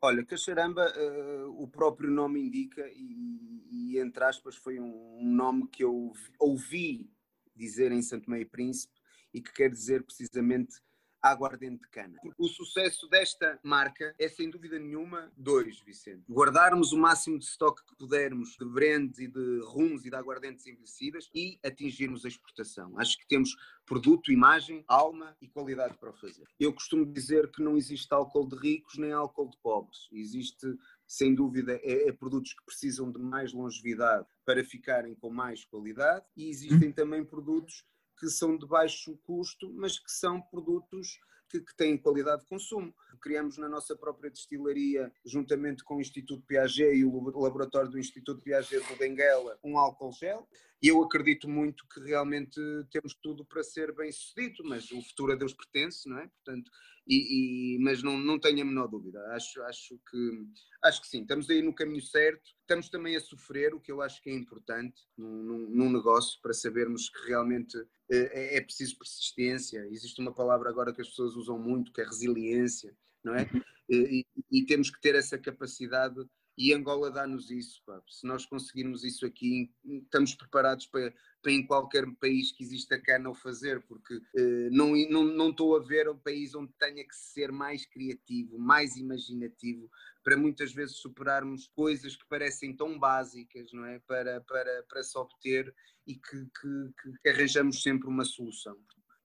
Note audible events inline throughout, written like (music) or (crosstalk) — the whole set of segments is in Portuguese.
Olha, Cacharamba, uh, o próprio nome indica, e, e, entre aspas foi um, um nome que eu ouvi dizer em Santo Meio Príncipe e que quer dizer precisamente aguardente de cana. O sucesso desta marca é sem dúvida nenhuma dois, Vicente. Guardarmos o máximo de estoque que pudermos de brands e de rumos e de aguardentes envelhecidas e atingirmos a exportação. Acho que temos produto, imagem, alma e qualidade para o fazer. Eu costumo dizer que não existe álcool de ricos nem álcool de pobres. Existe sem dúvida, é, é, produtos que precisam de mais longevidade para ficarem com mais qualidade e existem também produtos que são de baixo custo, mas que são produtos que, que, têm qualidade de consumo. Criamos na nossa própria destilaria, juntamente com o Instituto Piaget e o laboratório do Instituto Piaget do Benguela, um álcool gel. E eu acredito muito que realmente temos tudo para ser bem sucedido, mas o futuro a Deus pertence, não é? Portanto, e, e, mas não, não tenho a menor dúvida. Acho, acho, que, acho que sim, estamos aí no caminho certo. Estamos também a sofrer, o que eu acho que é importante num, num, negócio, para sabermos que realmente é, é, preciso persistência. Existe uma palavra agora que as pessoas usam muito, que é resiliência, não é? Uhum. E, e temos que ter essa capacidade e Angola dá-nos isso. Pá. Se nós conseguirmos isso aqui, estamos preparados para, para em qualquer país que exista cana o fazer, porque eh, não, não, não estou a ver um país onde tenha que ser mais criativo, mais imaginativo, para muitas vezes superarmos coisas que parecem tão básicas, não é? Para, para, para se obter e que, que, que arranjamos sempre uma solução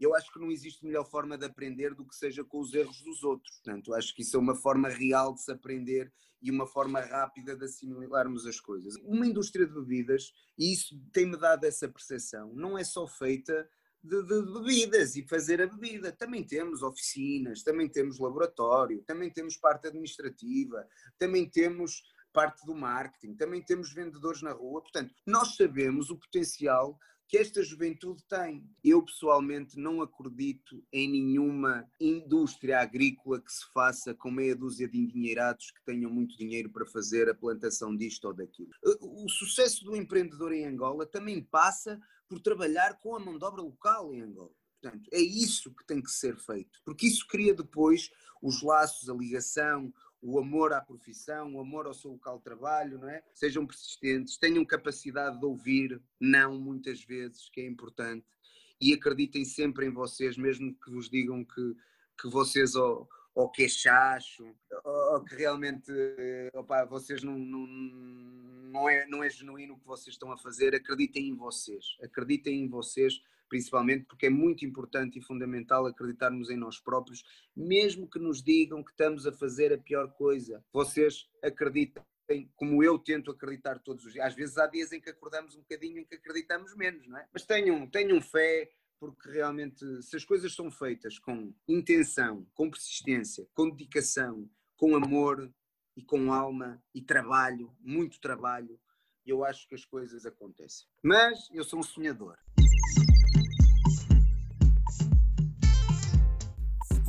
eu acho que não existe melhor forma de aprender do que seja com os erros dos outros. Portanto, acho que isso é uma forma real de se aprender e uma forma rápida de assimilarmos as coisas. Uma indústria de bebidas, e isso tem-me dado essa percepção, não é só feita de, de, bebidas e fazer a bebida. Também temos oficinas, também temos laboratório, também temos parte administrativa, também temos parte do marketing, também temos vendedores na rua. Portanto, nós sabemos o potencial que esta juventude tem. Eu pessoalmente não acredito em nenhuma indústria agrícola que se faça com meia dúzia de endinheirados que tenham muito dinheiro para fazer a plantação disto ou daquilo. O sucesso do empreendedor em Angola também passa por trabalhar com a mão de obra local em Angola. Portanto, é isso que tem que ser feito, porque isso cria depois os laços, a ligação, o amor à profissão, o amor ao seu local de trabalho, não é? Sejam persistentes, tenham capacidade de ouvir não muitas vezes, que é importante, e acreditem sempre em vocês, mesmo que vos digam que, que vocês ou, ou que chacho, ou, ou que realmente opa, vocês não, não, não, é, não é genuíno o que vocês estão a fazer, acreditem em vocês, acreditem em vocês principalmente porque é muito importante e fundamental acreditarmos em nós próprios, mesmo que nos digam que estamos a fazer a pior coisa. Vocês acreditem como eu tento acreditar todos os dias. Às vezes há dias em que acordamos um bocadinho em que acreditamos menos, não é? Mas tenham, tenham fé, porque realmente se as coisas são feitas com intenção, com persistência, com dedicação, com amor e com alma e trabalho, muito trabalho, eu acho que as coisas acontecem. Mas eu sou um sonhador.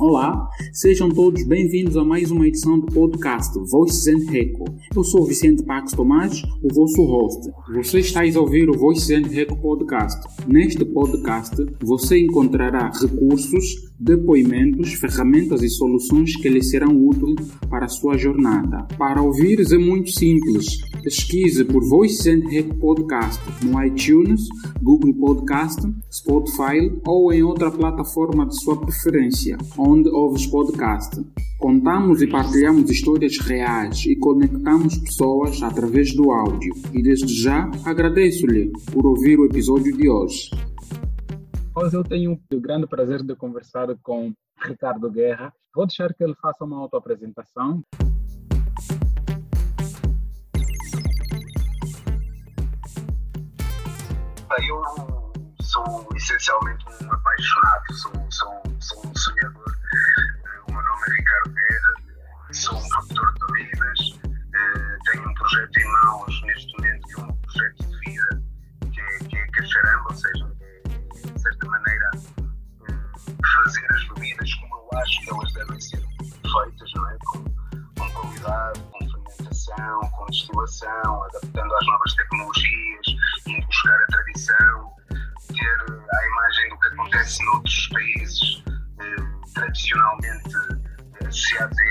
Olá, sejam todos bem-vindos a mais uma edição do podcast Voices and Reco. Eu sou Vicente Pax Tomás, o vosso host. Você está a ouvir o Voices and Reco podcast. Neste podcast, você encontrará recursos, depoimentos, ferramentas e soluções que lhe serão úteis para a sua jornada. Para ouvires é muito simples. Pesquise por Voices and Reco podcast no iTunes, Google Podcast, Spotify ou em outra plataforma de sua preferência ouves podcast. Contamos e partilhamos histórias reais e conectamos pessoas através do áudio. E desde já agradeço-lhe por ouvir o episódio de hoje. Hoje eu tenho o grande prazer de conversar com Ricardo Guerra. Vou deixar que ele faça uma autoapresentação. Eu sou essencialmente um apaixonado, sou, sou, sou um sonhador sou um produtor de bebidas, uh, tenho um projeto em mãos neste momento que é um projeto de vida, que é, que é Cacharamba, ou seja, é, de certa maneira um, fazer as bebidas como eu acho que elas devem ser feitas, não é? Com, com qualidade, com fermentação, com destilação, adaptando às novas tecnologias, indo buscar a tradição, ter a imagem do que acontece noutros países eh, tradicionalmente associados a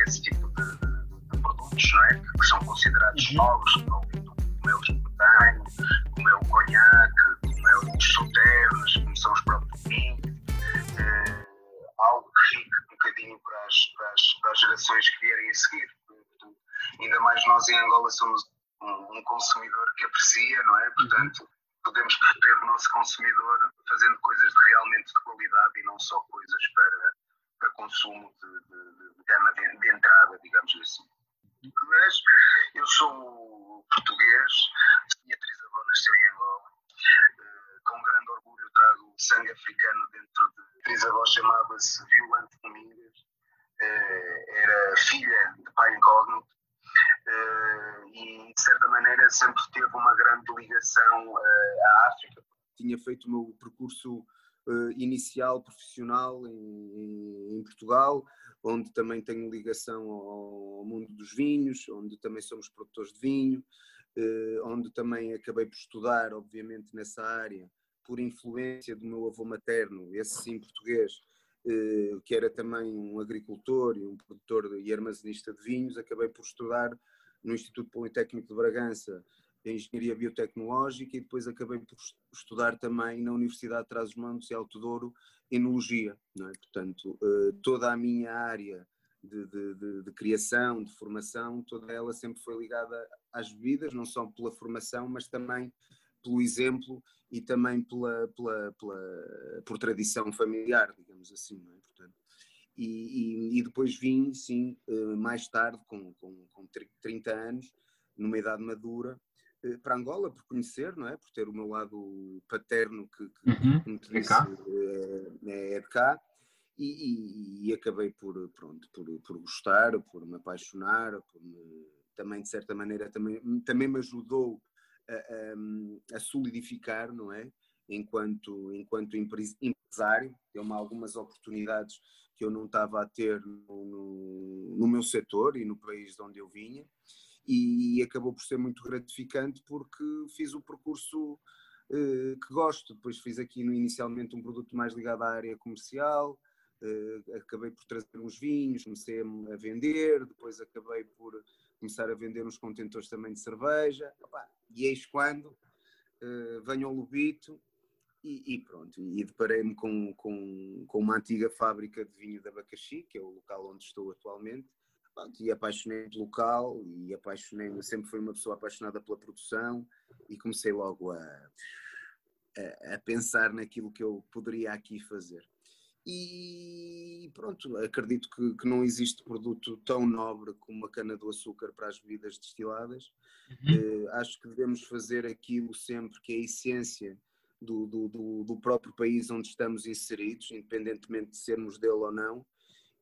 produtos é? que são considerados uhum. novos, como é o esputanho, como é o conhaque, como é os sauternes, como são os próprios vinhos. É, algo que fique um bocadinho para as, para, as, para as gerações que vierem a seguir. Ainda mais nós em Angola somos feito o meu percurso uh, inicial profissional em, em, Portugal, onde também tenho ligação ao mundo dos vinhos, onde também somos produtores de vinho, onde também acabei por estudar, obviamente, nessa área, por influência do meu avô materno, esse sim português, que era também um agricultor e um produtor e armazenista de vinhos, acabei por estudar no Instituto Politécnico de Bragança em Engenharia Biotecnológica e depois acabei por estudar também na Universidade de Trás-os-Montes e Alto Douro Enologia. É? Portanto, eh, toda a minha área de, de, de, de, criação, de formação, toda ela sempre foi ligada às bebidas, não só pela formação, mas também pelo exemplo e também pela, pela, pela por tradição familiar, digamos assim. É? Portanto, e, e, e, depois vim, sim, eh, mais tarde, com, com, com 30 anos, numa idade madura, para Angola, por conhecer, não é? Por ter o meu lado paterno, que, que uhum, como te disse, é, é de cá, e, e, acabei por, pronto, por, por gostar, por me apaixonar, por me, também, de certa maneira, também, também me ajudou a, a, a solidificar, não é? Enquanto, enquanto empresário, deu-me algumas oportunidades que eu não estava a ter no, no, no meu setor e no país de onde eu vinha e acabou por ser muito gratificante porque fiz o percurso uh, que gosto. Depois fiz aqui no, inicialmente um produto mais ligado à área comercial, uh, acabei por trazer uns vinhos, comecei a vender, depois acabei por começar a vender uns contentores também de cerveja. Opa, e eis quando uh, venho ao Lubito e, e, pronto, e deparei-me com, com, com uma antiga fábrica de vinho de abacaxi, que é o local onde estou atualmente, e apaixonei-me pelo local, e apaixonei-me, sempre fui uma pessoa apaixonada pela produção, e comecei logo a, a, a pensar naquilo que eu poderia aqui fazer. E pronto, acredito que, que, não existe produto tão nobre como a cana-do-açúcar para as bebidas destiladas. Uhum. Uh, acho que devemos fazer aquilo sempre que é a essência do, do, do, próprio país onde estamos inseridos, independentemente de sermos dele ou não,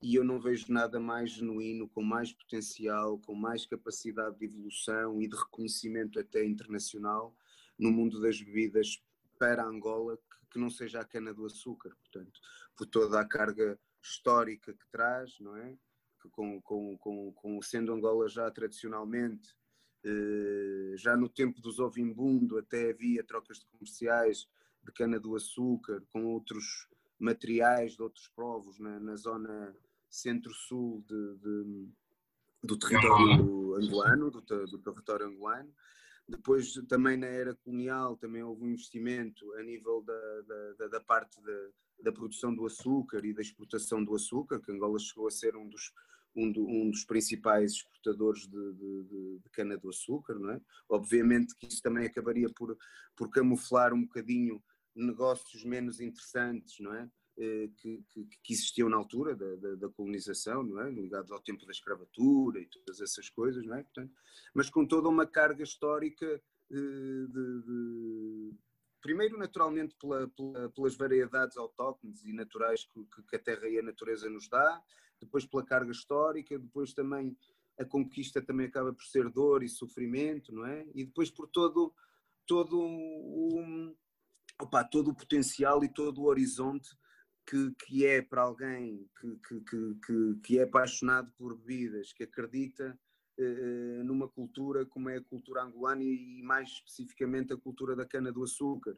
e eu não vejo nada mais genuíno, com mais potencial, com mais capacidade de evolução e de reconhecimento até internacional no mundo das bebidas para Angola que, não seja a cana-do-açúcar, portanto, por toda a carga histórica que traz, não é? Que com, com, com, com sendo Angola já tradicionalmente eh, já no tempo dos Ovimbundo até havia trocas de comerciais de cana-do-açúcar com outros materiais de outros povos na, na zona centro-sul de, de, do território angolano, do, do, território angolano. Depois, também na era colonial, também houve um investimento a nível da, da, da parte da, da produção do açúcar e da exportação do açúcar, que Angola chegou a ser um dos um, do, um dos principais exportadores de, de, de cana-do-açúcar, não é? Obviamente que isso também acabaria por, por camuflar um bocadinho negócios menos interessantes, não é? Eh, que, que, que, existiam na altura da, da, da, colonização, não é? ligados ao tempo da escravatura e todas essas coisas, não é? Portanto, mas com toda uma carga histórica eh, de, de, primeiro naturalmente pela, pela, pelas variedades autóctones e naturais que, que, a terra e a natureza nos dá, depois pela carga histórica, depois também a conquista também acaba por ser dor e sofrimento, não é? E depois por todo, todo, o, opa, todo o potencial e todo o horizonte que, que é para alguém que, que, que, que é apaixonado por bebidas, que acredita eh, numa cultura como é a cultura angolana e mais especificamente a cultura da cana-do-açúcar,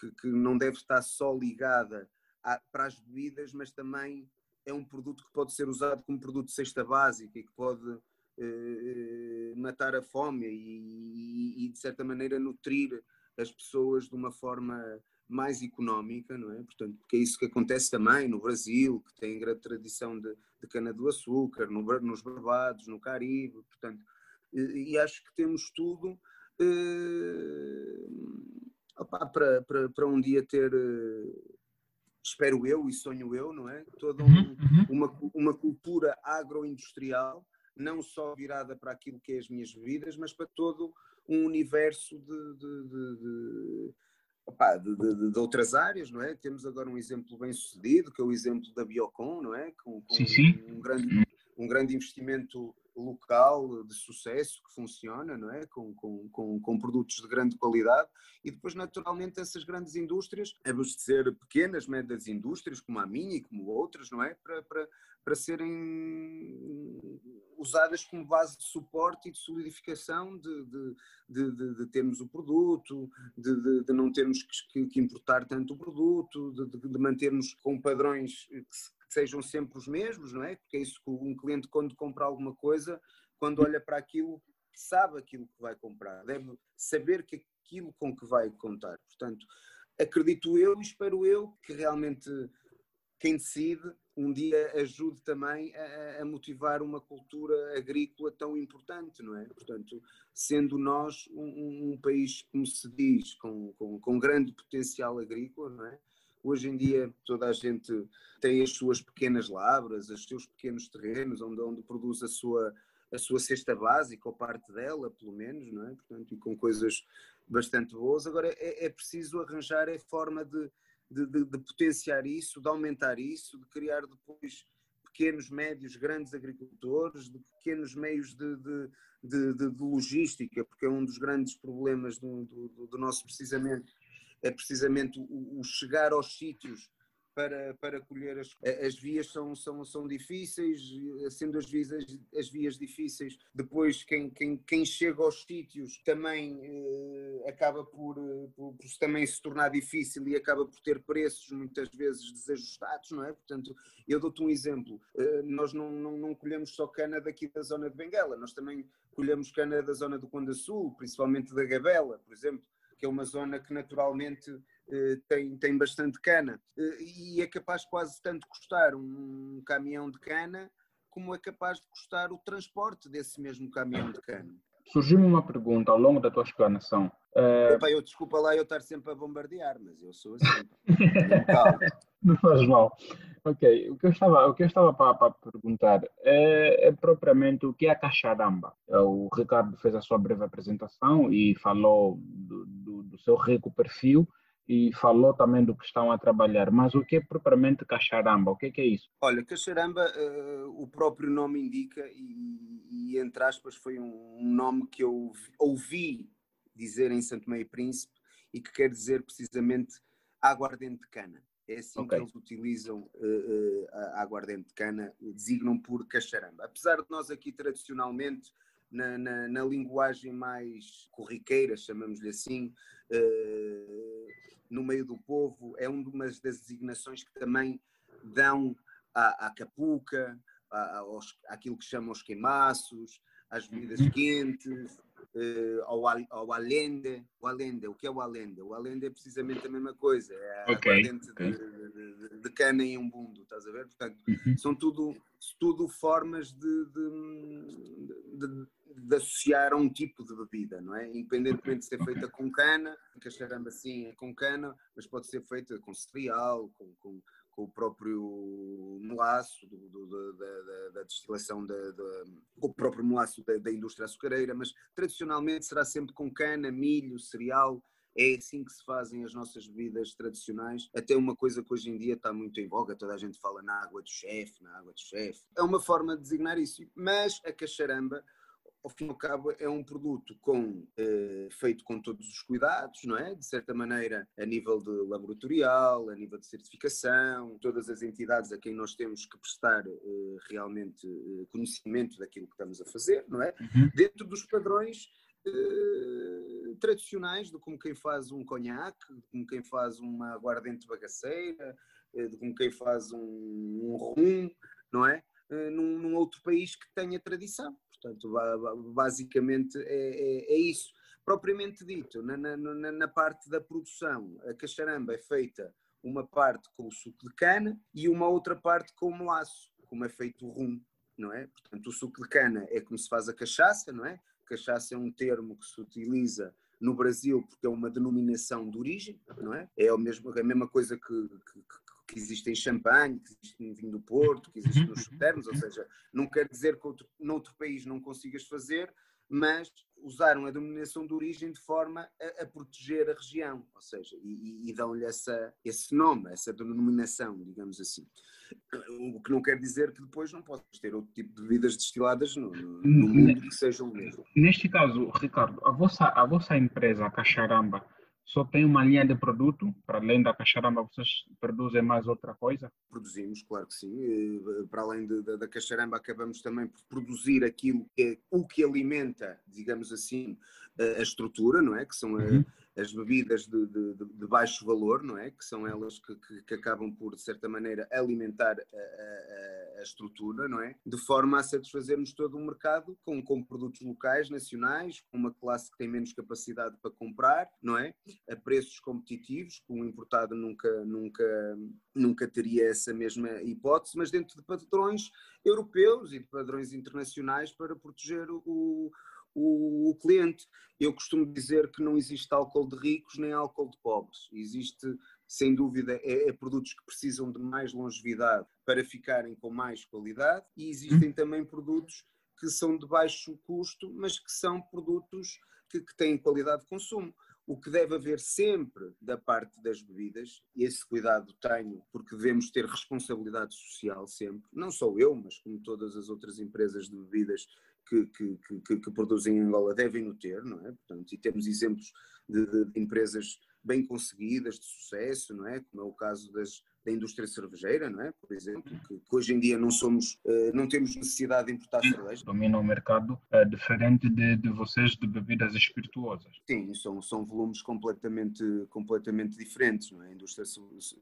que, que não deve estar só ligada a, para as bebidas, mas também é um produto que pode ser usado como produto de cesta básica e que pode eh, matar a fome e, e, de certa maneira, nutrir as pessoas de uma forma mais económica, não é? Portanto, porque é isso que acontece também no Brasil, que tem grande tradição de, de cana-do-açúcar, no, nos Barbados, no Caribe, portanto, e, e acho que temos tudo eh, opa, para, para, para um dia ter, eh, espero eu e sonho eu, não é? Toda um, uhum, uhum. uma, uma cultura agroindustrial, não só virada para aquilo que é as minhas bebidas, mas para todo um universo de, de, de Opa, de, de, de, outras áreas, não é? Temos agora um exemplo bem sucedido, que é o exemplo da Biocon, não é? Com, com sim, sim. Um, grande, um grande investimento local de sucesso que funciona, não é? Com, com, com, com, produtos de grande qualidade e depois, naturalmente, essas grandes indústrias abastecer pequenas, médias indústrias, como a minha e como outras, não é? Para, para, para serem usadas como base de suporte e de solidificação de, de, de, de, termos o produto, de, não termos que, que, importar tanto o produto, de, mantermos com padrões que, que sejam sempre os mesmos, não é? Porque é isso que um cliente, quando compra alguma coisa, quando olha para aquilo, sabe aquilo que vai comprar, deve saber que aquilo com que vai contar. Portanto, acredito eu e espero eu que realmente quem decide um dia ajude também a, a, motivar uma cultura agrícola tão importante, não é? Portanto, sendo nós um, um país, como se diz, com, com, com, grande potencial agrícola, não é? Hoje em dia toda a gente tem as suas pequenas lavras, os seus pequenos terrenos, onde, onde produz a sua, a sua cesta básica, ou parte dela, pelo menos, não é? Portanto, e com coisas bastante boas. Agora é, é preciso arranjar a forma de de, de, de, potenciar isso, de aumentar isso, de criar depois pequenos, médios, grandes agricultores, de pequenos meios de, de logística, porque é um dos grandes problemas do, do, do nosso precisamente é precisamente o, o chegar aos sítios para, para colher as, as vias são, são, são difíceis, sendo as vias, as, vias difíceis, depois quem, quem, quem chega aos sítios também eh, acaba por, eh, por, por, também se tornar difícil e acaba por ter preços muitas vezes desajustados, não é? Portanto, eu dou-te um exemplo, eh, nós não, não, não colhemos só cana daqui da zona de Benguela, nós também colhemos cana da zona do Conda Sul, principalmente da Gabela, por exemplo, que é uma zona que naturalmente eh, tem, tem bastante cana eh, e é capaz quase tanto custar um caminhão de cana como é capaz de custar o transporte desse mesmo caminhão de cana. Surgiu-me uma pergunta ao longo da tua explanação. Uh... Epa, eu desculpa lá eu estar sempre a bombardear, mas eu sou assim. (laughs) Não faz mal. Ok, o que eu estava, o que eu estava para, para perguntar é, é, propriamente o que é a Caxaramba. O Ricardo fez a sua breve apresentação e falou do, do, seu rico perfil e falou também do que estão a trabalhar, mas o que é propriamente Caxaramba? O que é, que é isso? Olha, Caxaramba, uh, o próprio nome indica, e, e, entre aspas foi um, um nome que eu ouvi dizer em Santo Meio Príncipe e que quer dizer precisamente aguardente de cana. É assim okay. que eles utilizam uh, uh, a aguardente de cana, designam por Caxaramba. Apesar de nós aqui tradicionalmente na, na, na, linguagem mais corriqueira, chamamos-lhe assim, uh, no meio do povo, é uma das designações que também dão à, à capuca, à, aos, àquilo que chamam os queimaços, às bebidas uhum. quentes, uh, ao, ao alende. O alende, o que é o alende? O alende é precisamente a mesma coisa, é a okay, okay. De, de, de, cana em um bundo, estás a ver? Portanto, uhum. são tudo, tudo formas de, de de associar a um tipo de bebida, não é? Independentemente de ser feita com cana, a charamba sim é com cana, mas pode ser feita com cereal, com, com, com o próprio molaço do, do, da, da, da, destilação, da, da, o próprio molaço da, da indústria açucareira, mas tradicionalmente será sempre com cana, milho, cereal, é assim que se fazem as nossas bebidas tradicionais. Até uma coisa que hoje em dia está muito em voga, toda a gente fala na água do chefe, na água do chefe. É uma forma de designar isso. Mas a cacharamba, ao fim e ao cabo, é um produto com, eh, feito com todos os cuidados, não é? De certa maneira, a nível de laboratorial, a nível de certificação, todas as entidades a quem nós temos que prestar eh, realmente eh, conhecimento daquilo que estamos a fazer, não é? Uhum. Dentro dos padrões eh, tradicionais de como quem faz um conhaque, de como quem faz uma aguardente bagaceira, eh, de como quem faz um, um rum, não é? Eh, num, num outro país que tenha tradição. Portanto, basicamente é, é, é isso. Propriamente dito, na, na, na, parte da produção, a cacharamba é feita uma parte com o suco de cana e uma outra parte com o melaço, como é feito o rum, não é? Portanto, o suco de cana é como se faz a cachaça, não é? Cachaça é um termo que se utiliza no Brasil porque é uma denominação de origem, não é? É a mesma, a mesma coisa que, que, que existe em champanhe, que existe no vinho do Porto, que existe nos termos, ou seja, não quer dizer que outro, noutro país não consigas fazer, mas usaram a denominação de origem de forma a, a proteger a região, ou seja, e, e dão-lhe esse nome, essa denominação, digamos assim. O que não quer dizer que depois não possas ter outro tipo de bebidas destiladas no, no, no mundo que sejam o mesmo. Neste caso, Ricardo, a vossa, a vossa empresa, a Cacharamba, só tem uma linha de produto? Para além da cacharamba, vocês produzem mais outra coisa? Produzimos, claro que sim. Eh, para além de, de, da cacharamba, acabamos também por produzir aquilo que é o que alimenta, digamos assim, a, estrutura, não é? Que são uhum. as bebidas de, de, de, baixo valor, não é? Que são elas que, que, que acabam por, de certa maneira, alimentar a, a, a, estrutura, não é? De forma a satisfazermos todo o mercado com, com produtos locais, nacionais, com uma classe que tem menos capacidade para comprar, não é? A preços competitivos, que o importado nunca, nunca, nunca teria essa mesma hipótese, mas dentro de padrões europeus e de padrões internacionais para proteger o o, o, cliente. Eu costumo dizer que não existe álcool de ricos nem álcool de pobres. Existe, sem dúvida, é, é produtos que precisam de mais longevidade para ficarem com mais qualidade e existem hum. também produtos que são de baixo custo, mas que são produtos que, que têm qualidade de consumo. O que deve haver sempre da parte das bebidas, e esse cuidado tenho, porque devemos ter responsabilidade social sempre, não só eu, mas como todas as outras empresas de bebidas que, que, que, que produzem em Angola devem o ter, não é? Portanto, e temos exemplos de, de, empresas bem conseguidas, de sucesso, não é? Como é o caso das, da indústria cervejeira, não é? Por exemplo, que, que hoje em dia não somos, uh, não temos necessidade de importar cerveja. Domina o mercado uh, diferente de, de vocês de bebidas espirituosas. Sim, são, são volumes completamente, completamente diferentes, não é? A indústria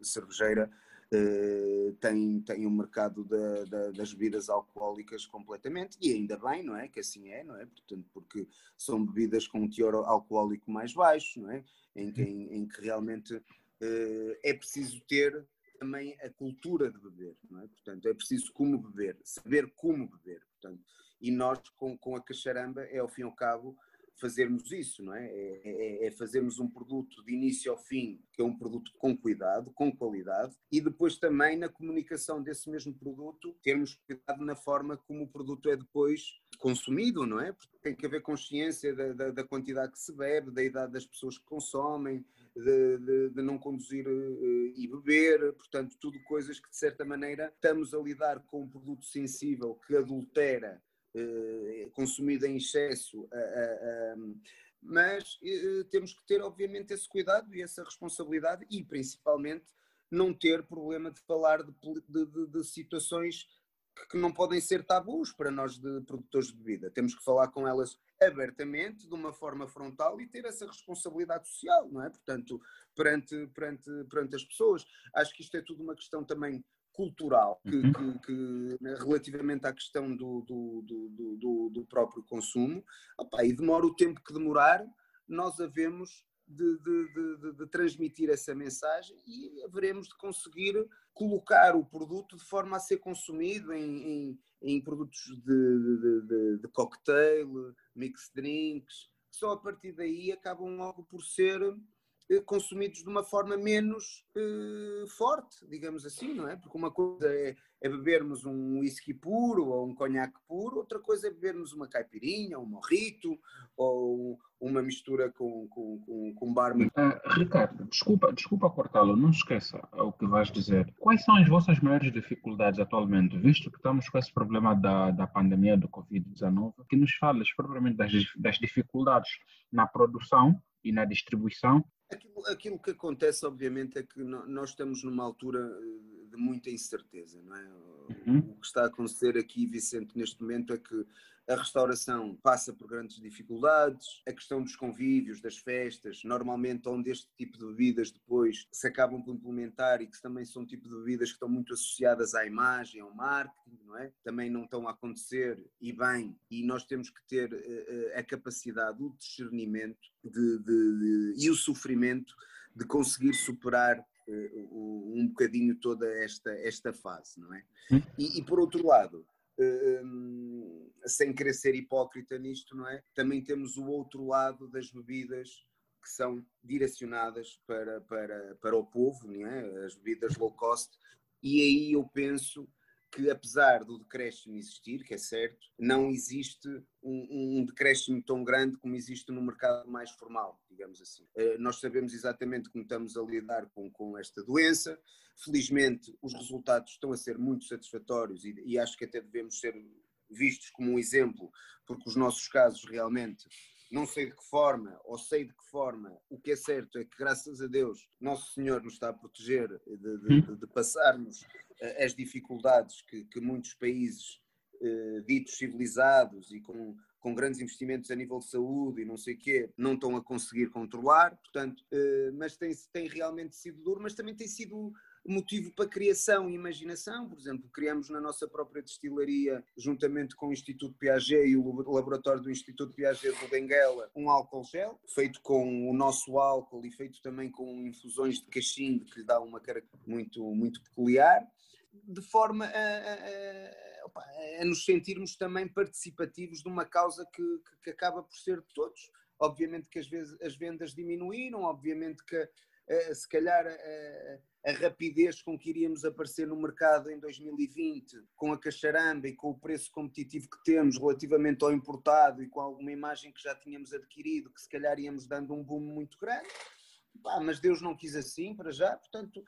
cervejeira uh, tem, tem um mercado da, da, das bebidas alcoólicas completamente, e ainda bem, não é? Que assim é, não é? Portanto, porque são bebidas com um teor alcoólico mais baixo, não é? Em que, em, em que realmente uh, é preciso ter também a cultura de beber, não é? Portanto, é preciso como beber, saber como beber, portanto, e nós com, com a cacharamba é ao fim e ao cabo fazermos isso, não é? É, é? é, fazermos um produto de início ao fim, que é um produto com cuidado, com qualidade, e depois também na comunicação desse mesmo produto, termos cuidado na forma como o produto é depois consumido, não é? Porque tem que haver consciência da, da, da quantidade que se bebe, da idade das pessoas que consomem, de, de, de, não conduzir uh, e beber, portanto, tudo coisas que de certa maneira estamos a lidar com um produto sensível que adultera eh, consumida em excesso, mas eh, temos que ter, obviamente, esse cuidado e essa responsabilidade e, principalmente, não ter problema de falar de, de, de situações que não podem ser tabus para nós de produtores de bebida. Temos que falar com elas abertamente, de uma forma frontal e ter essa responsabilidade social, não é? Portanto, perante, perante, perante as pessoas. Acho que isto é tudo uma questão também cultural que, uhum. que, que, né, relativamente à questão do, do, do, do, do próprio consumo opa, e demora o tempo que demorar nós havemos de, de, de, de, transmitir essa mensagem e haveremos de conseguir colocar o produto de forma a ser consumido em, em, em produtos de, cocktail, mixed drinks, só a partir daí acabam logo por ser consumidos de uma forma menos uh, forte, digamos assim, não é? Porque uma coisa é, é, bebermos um whisky puro ou um conhaque puro, outra coisa é bebermos uma caipirinha, um morrito ou uma mistura com, com, com, com. Uh, Ricardo, desculpa, desculpa cortá-lo, não esqueça o que vais dizer. Quais são as vossas maiores dificuldades atualmente, visto que estamos com esse problema da, da pandemia do Covid-19, que nos falas propriamente das, das dificuldades na produção e na distribuição Aquilo, aquilo, que acontece, obviamente, é que nós estamos numa altura eh, de muita incerteza, não é? Uhum. O que está a acontecer aqui, Vicente, neste momento é que a restauração passa por grandes dificuldades, a questão dos convívios, das festas, normalmente onde este tipo de bebidas depois se acabam por implementar e que também são tipo de bebidas que estão muito associadas à imagem, ao marketing, não é? Também não estão a acontecer e bem, e nós temos que ter uh, a capacidade, o discernimento de, de, de, e o sofrimento de conseguir superar uh, um bocadinho toda esta, esta fase, não é? Hum. E, e por outro lado, uh, sem querer ser hipócrita nisto, não é? Também temos o outro lado das bebidas que são direcionadas para, para, para o povo, não é? As bebidas low cost, e aí eu penso que apesar do decréscimo existir, que é certo, não existe um, um, decréscimo tão grande como existe no mercado mais formal, digamos assim. Uh, nós sabemos exatamente como estamos a lidar com, com esta doença. Felizmente, os resultados estão a ser muito satisfatórios e, e acho que até devemos ser vistos como um exemplo, porque os nossos casos realmente não sei de que forma, ou sei de que forma, o que é certo é que, graças a Deus, Nosso Senhor nos está a proteger de, de, hum. de passarmos eh, as dificuldades que, que muitos países eh, ditos civilizados e com, com grandes investimentos a nível de saúde e não sei o quê, não estão a conseguir controlar, portanto, eh, mas tem, tem realmente sido duro, mas também tem sido motivo para criação e imaginação. Por exemplo, criamos na nossa própria destilaria, juntamente com o Instituto Piaget e o laboratório do Instituto Piaget do Benguela, um álcool gel, feito com o nosso álcool e feito também com infusões de cachimbo, que lhe dá uma cara muito, muito peculiar, de forma a, a, a, nos sentirmos também participativos de uma causa que, que, acaba por ser de todos. Obviamente que às vezes as vendas diminuíram, obviamente que se calhar a rapidez com que iríamos aparecer no mercado em 2020, com a cacharamba e com o preço competitivo que temos relativamente ao importado e com alguma imagem que já tínhamos adquirido, que se calhar íamos dando um boom muito grande. Mas Deus não quis assim para já, portanto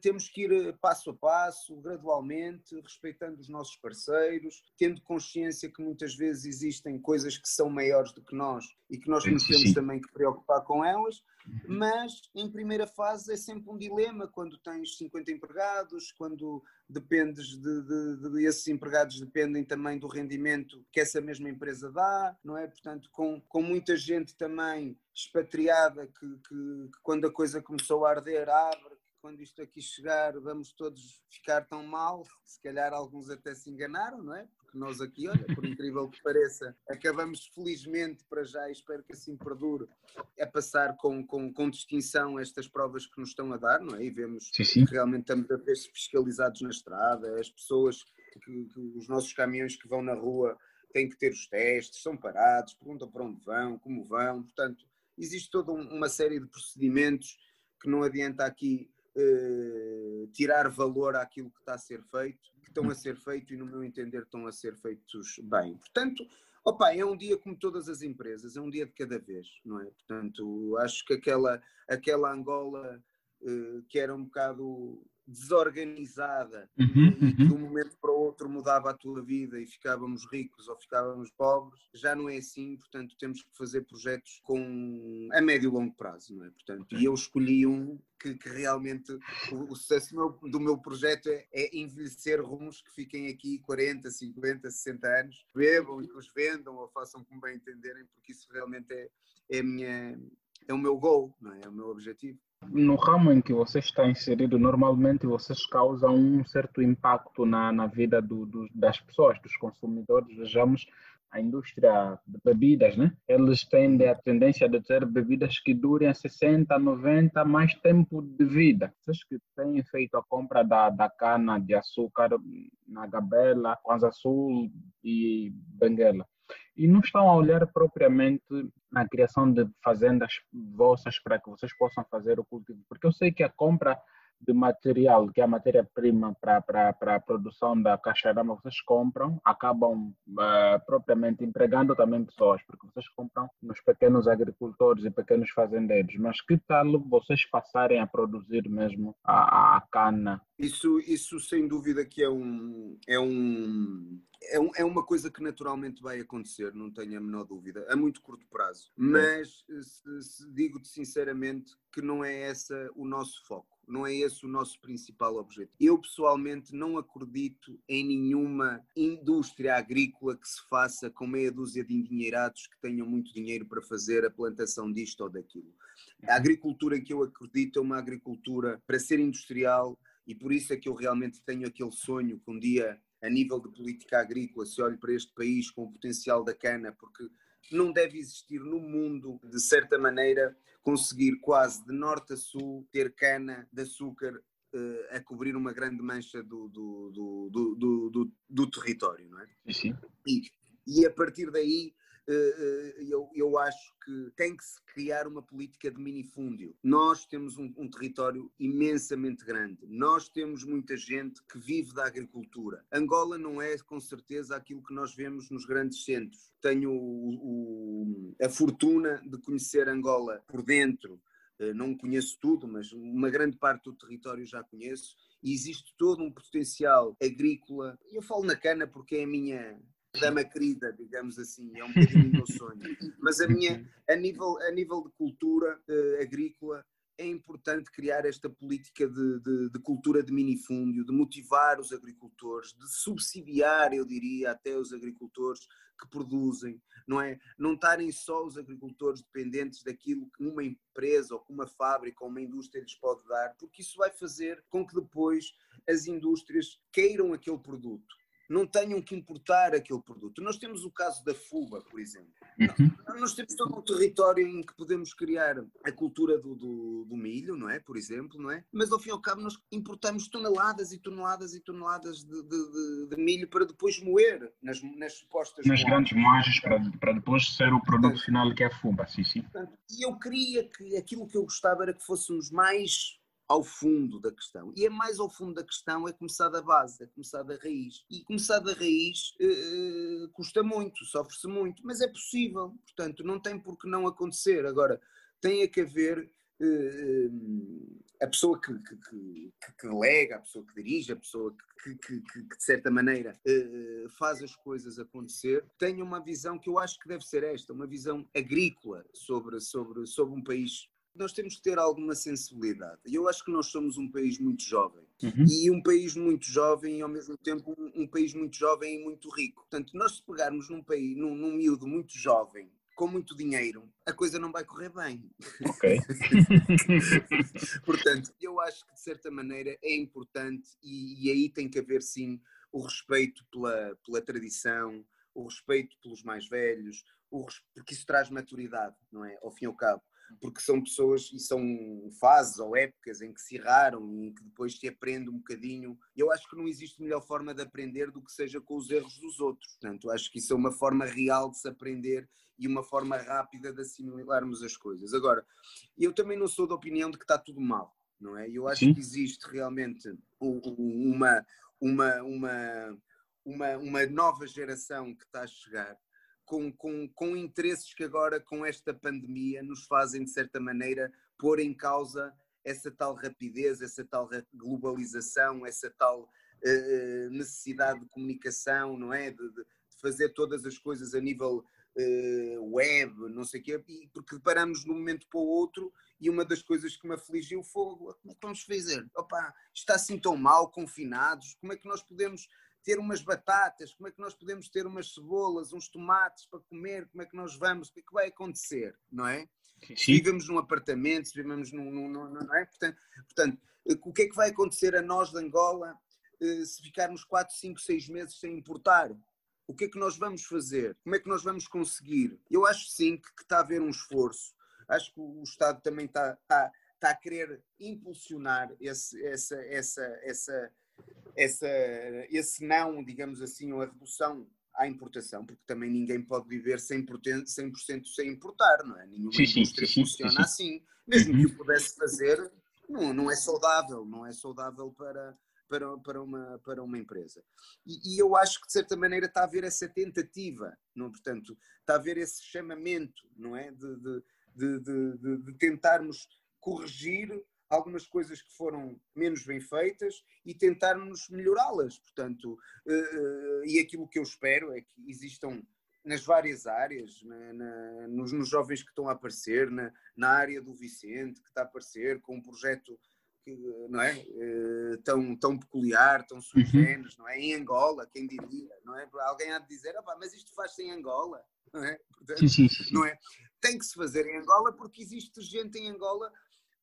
temos que ir eh, passo a passo, gradualmente, respeitando os nossos parceiros, tendo consciência que muitas vezes existem coisas que são maiores do que nós e que nós nos temos também que preocupar com elas, uhum. mas em primeira fase é sempre um dilema quando tens 50 empregados, quando dependes de, de, de, esses empregados dependem também do rendimento que essa mesma empresa dá, não é? Portanto, com, com muita gente também expatriada que, que, que quando a coisa começou a arder abre quando isto aqui chegar vamos todos ficar tão mal, se calhar alguns até se enganaram, não é? Porque nós aqui, olha, por incrível que pareça, acabamos felizmente para já, e espero que assim perdure, a passar com, com, com distinção estas provas que nos estão a dar, não é? E vemos sim, sim. que realmente estamos a ver fiscalizados na estrada, as pessoas, que, que os nossos caminhões que vão na rua têm que ter os testes, são parados, perguntam para onde vão, como vão, portanto, existe toda uma série de procedimentos que não adianta aqui eh, tirar valor àquilo que está a ser feito, que estão a ser feito e, no meu entender, estão a ser feitos bem. Portanto, opa, é um dia como todas as empresas, é um dia de cada vez, não é? Portanto, acho que aquela, aquela Angola uh, que era um bocado desorganizada uhum, uhum. de um momento para o outro mudava a tua vida e ficávamos ricos ou ficávamos pobres, já não é assim, portanto temos que fazer projetos com a médio e longo prazo, não é? Portanto, e eu escolhi um que, que realmente o, o sucesso do meu, do meu projeto é, é, envelhecer rumos que fiquem aqui 40, 50, 60 anos, bebam e que os vendam ou façam como bem entenderem, porque isso realmente é, é, minha, é o meu goal, não é? é o meu objetivo no ramo em que você está inserido, normalmente vocês causam um certo impacto na, na vida do, do, das pessoas, dos consumidores. Vejamos a indústria de bebidas, né? Eles têm a tendência de ter bebidas que durem 60, 90 mais tempo de vida. Vocês que têm feito a compra da, da cana de açúcar na Gabela, Kwanza Sul e Benguela e não estão a olhar propriamente na criação de fazendas vossas para que vocês possam fazer o cultivo, porque eu sei que a compra de material, que é a matéria-prima para a produção da caixarama, vocês compram, acabam uh, propriamente empregando também pessoas, porque vocês compram nos pequenos agricultores e pequenos fazendeiros. Mas que tal vocês passarem a produzir mesmo a, a cana? Isso, isso sem dúvida que é um, é um é, um, é, uma coisa que naturalmente vai acontecer, não tenho a menor dúvida, a muito curto prazo. Mas digo-te sinceramente que não é essa o nosso foco. Não é esse o nosso principal objetivo. Eu pessoalmente não acredito em nenhuma indústria agrícola que se faça com meia dúzia de endinheirados que tenham muito dinheiro para fazer a plantação disto ou daquilo. A agricultura em que eu acredito é uma agricultura para ser industrial e por isso é que eu realmente tenho aquele sonho que um dia, a nível de política agrícola, se olhe para este país com o potencial da cana, porque não deve existir no mundo, de certa maneira, conseguir quase de norte a sul ter cana de açúcar uh, a cobrir uma grande mancha do, do, do, do, território, não é? Sim. E, e a partir daí eh, eh, eu, eu acho que tem que se criar uma política de minifúndio. Nós temos um, um, território imensamente grande, nós temos muita gente que vive da agricultura. Angola não é com certeza aquilo que nós vemos nos grandes centros. Tenho o, o, a fortuna de conhecer Angola por dentro. Eh, não conheço tudo, mas uma grande parte do território já conheço e existe todo um potencial agrícola. Eu falo na cana porque é a minha, dama querida, digamos assim, é um bocadinho o meu sonho. Mas a minha, a nível, a nível de cultura uh, agrícola, é importante criar esta política de, de, de, cultura de minifúndio, de motivar os agricultores, de subsidiar, eu diria, até os agricultores que produzem, não é? Não estarem só os agricultores dependentes daquilo que uma empresa ou que uma fábrica ou uma indústria lhes pode dar, porque isso vai fazer com que depois as indústrias queiram aquele produto não tenham que importar aquele produto. Nós temos o caso da FUBA, por exemplo. Uhum. Nós temos todo um território em que podemos criar a cultura do, do, do, milho, não é? Por exemplo, não é? Mas ao fim e ao cabo nós importamos toneladas e toneladas e toneladas de, de, de milho para depois moer nas, nas supostas Nas grandes moagens para, para depois ser o produto final que é a FUBA, sim, sim. E eu queria que aquilo que eu gostava era que fôssemos mais ao fundo da questão. E é mais ao fundo da questão, é começar da base, é começar da raiz. E começar da raiz uh, custa muito, sofre-se muito, mas é possível. Portanto, não tem por que não acontecer. Agora, tem a que haver uh, a pessoa que, que, que, que, delega, a pessoa que dirige, a pessoa que, de certa maneira faz as coisas acontecer, tenha uma visão que eu acho que deve ser esta, uma visão agrícola sobre, sobre, sobre um país nós temos que ter alguma sensibilidade. Eu acho que nós somos um país muito jovem. Uhum. E um país muito jovem e ao mesmo tempo um, um, país muito jovem e muito rico. Portanto, nós se pegarmos num país, num, num miúdo muito jovem, com muito dinheiro, a coisa não vai correr bem. Ok. (laughs) Portanto, eu acho que de certa maneira é importante e, e aí tem que haver sim o respeito pela, pela tradição, o respeito pelos mais velhos, o, porque isso traz maturidade, não é? Ao fim e ao cabo porque são pessoas e são fases ou épocas em que se erraram e em que depois se aprende um bocadinho. Eu acho que não existe melhor forma de aprender do que seja com os erros dos outros. Portanto, acho que isso é uma forma real de se aprender e uma forma rápida de assimilarmos as coisas. Agora, eu também não sou da opinião de que está tudo mal, não é? Eu acho Sim. que existe realmente uma, uma, uma, uma, uma nova geração que está a chegar com, com, com interesses que agora, com esta pandemia, nos fazem, de certa maneira, pôr em causa essa tal rapidez, essa tal globalização, essa tal uh, necessidade de comunicação, não é? De, de, fazer todas as coisas a nível uh, web, não sei o quê, porque paramos de um momento para o outro e uma das coisas que me afligiu foi como é que vamos fazer? Opa, está assim tão mal, confinados, como é que nós podemos ter umas batatas, como é que nós podemos ter umas cebolas, uns tomates para comer, como é que nós vamos, o que é que vai acontecer, não é? Sim. Se vivemos num apartamento, se vivemos num, num, num, não é? Portanto, portanto, o que é que vai acontecer a nós de Angola eh, se ficarmos 4, 5, 6 meses sem importar? O que é que nós vamos fazer? Como é que nós vamos conseguir? Eu acho sim que, que está a haver um esforço. Acho que o Estado também está, está, está a querer impulsionar esse, essa, essa, essa, essa, esse não, digamos assim, ou a redução à importação, porque também ninguém pode viver 100%, 100 sem importar, não é? Nenhuma sim, indústria sim, funciona sim, assim. Mesmo uhum. que o pudesse fazer, não, não é saudável, não é saudável para, para, para, uma, para uma empresa. E, e, eu acho que, de certa maneira, está a haver essa tentativa, não? portanto, está a haver esse chamamento, não é? De, de, de, de, de tentarmos corrigir algumas coisas que foram menos bem feitas e tentarmos melhorá-las. Portanto, uh, e aquilo que eu espero é que existam nas várias áreas, na, na, nos, nos, jovens que estão a aparecer, na, na área do Vicente, que está a aparecer com um projeto que, não é? Uh, tão, tão peculiar, tão sui uhum. não é? Em Angola, quem diria, não é? Alguém há de dizer, mas isto faz-se em Angola, não é? Portanto, sim, sim, sim. Não é? Tem que se fazer em Angola porque existe gente em Angola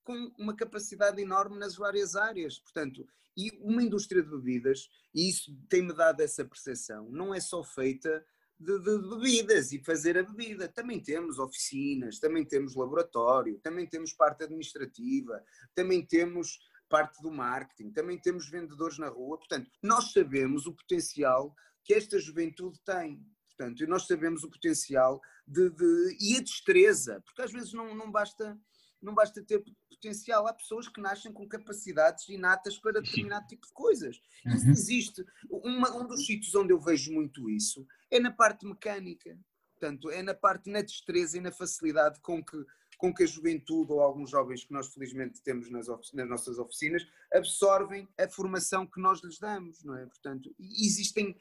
com uma capacidade enorme nas várias áreas. Portanto, e uma indústria de bebidas, e isso tem-me dado essa percepção, não é só feita de, de, bebidas e fazer a bebida. Também temos oficinas, também temos laboratório, também temos parte administrativa, também temos parte do marketing, também temos vendedores na rua. Portanto, nós sabemos o potencial que esta juventude tem. Portanto, e nós sabemos o potencial de, de, e a destreza, porque às vezes não, não basta não basta ter potencial. Há pessoas que nascem com capacidades inatas para determinado tipo de coisas. Isso uhum. existe. Uma, um dos sítios onde eu vejo muito isso é na parte mecânica. Portanto, é na parte, na destreza e na facilidade com que, com que a juventude ou alguns jovens que nós felizmente temos nas, nas nossas oficinas absorvem a formação que nós lhes damos, não é? Portanto, existem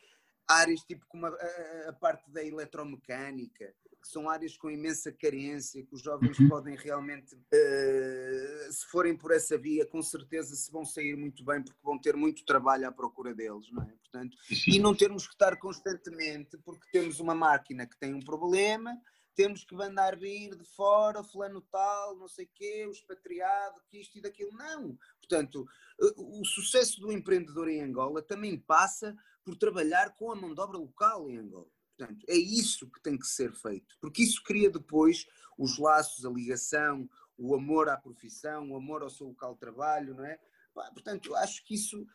áreas tipo como a, a, a parte da eletromecânica, que são áreas com imensa carência, que os jovens uhum. podem realmente, uh, se forem por essa via, com certeza se vão sair muito bem, porque vão ter muito trabalho à procura deles, não é? Portanto, e não termos que estar constantemente, porque temos uma máquina que tem um problema, temos que mandar vir de fora, fulano tal, não sei quê, o expatriado, que isto e daquilo. Não. Portanto, eh, o sucesso do empreendedor em Angola também passa por trabalhar com a mão de obra local em Angola. Portanto, é isso que tem que ser feito, porque isso cria depois os laços, a ligação, o amor à profissão, o amor ao seu local de trabalho, não é? Portanto, acho que isso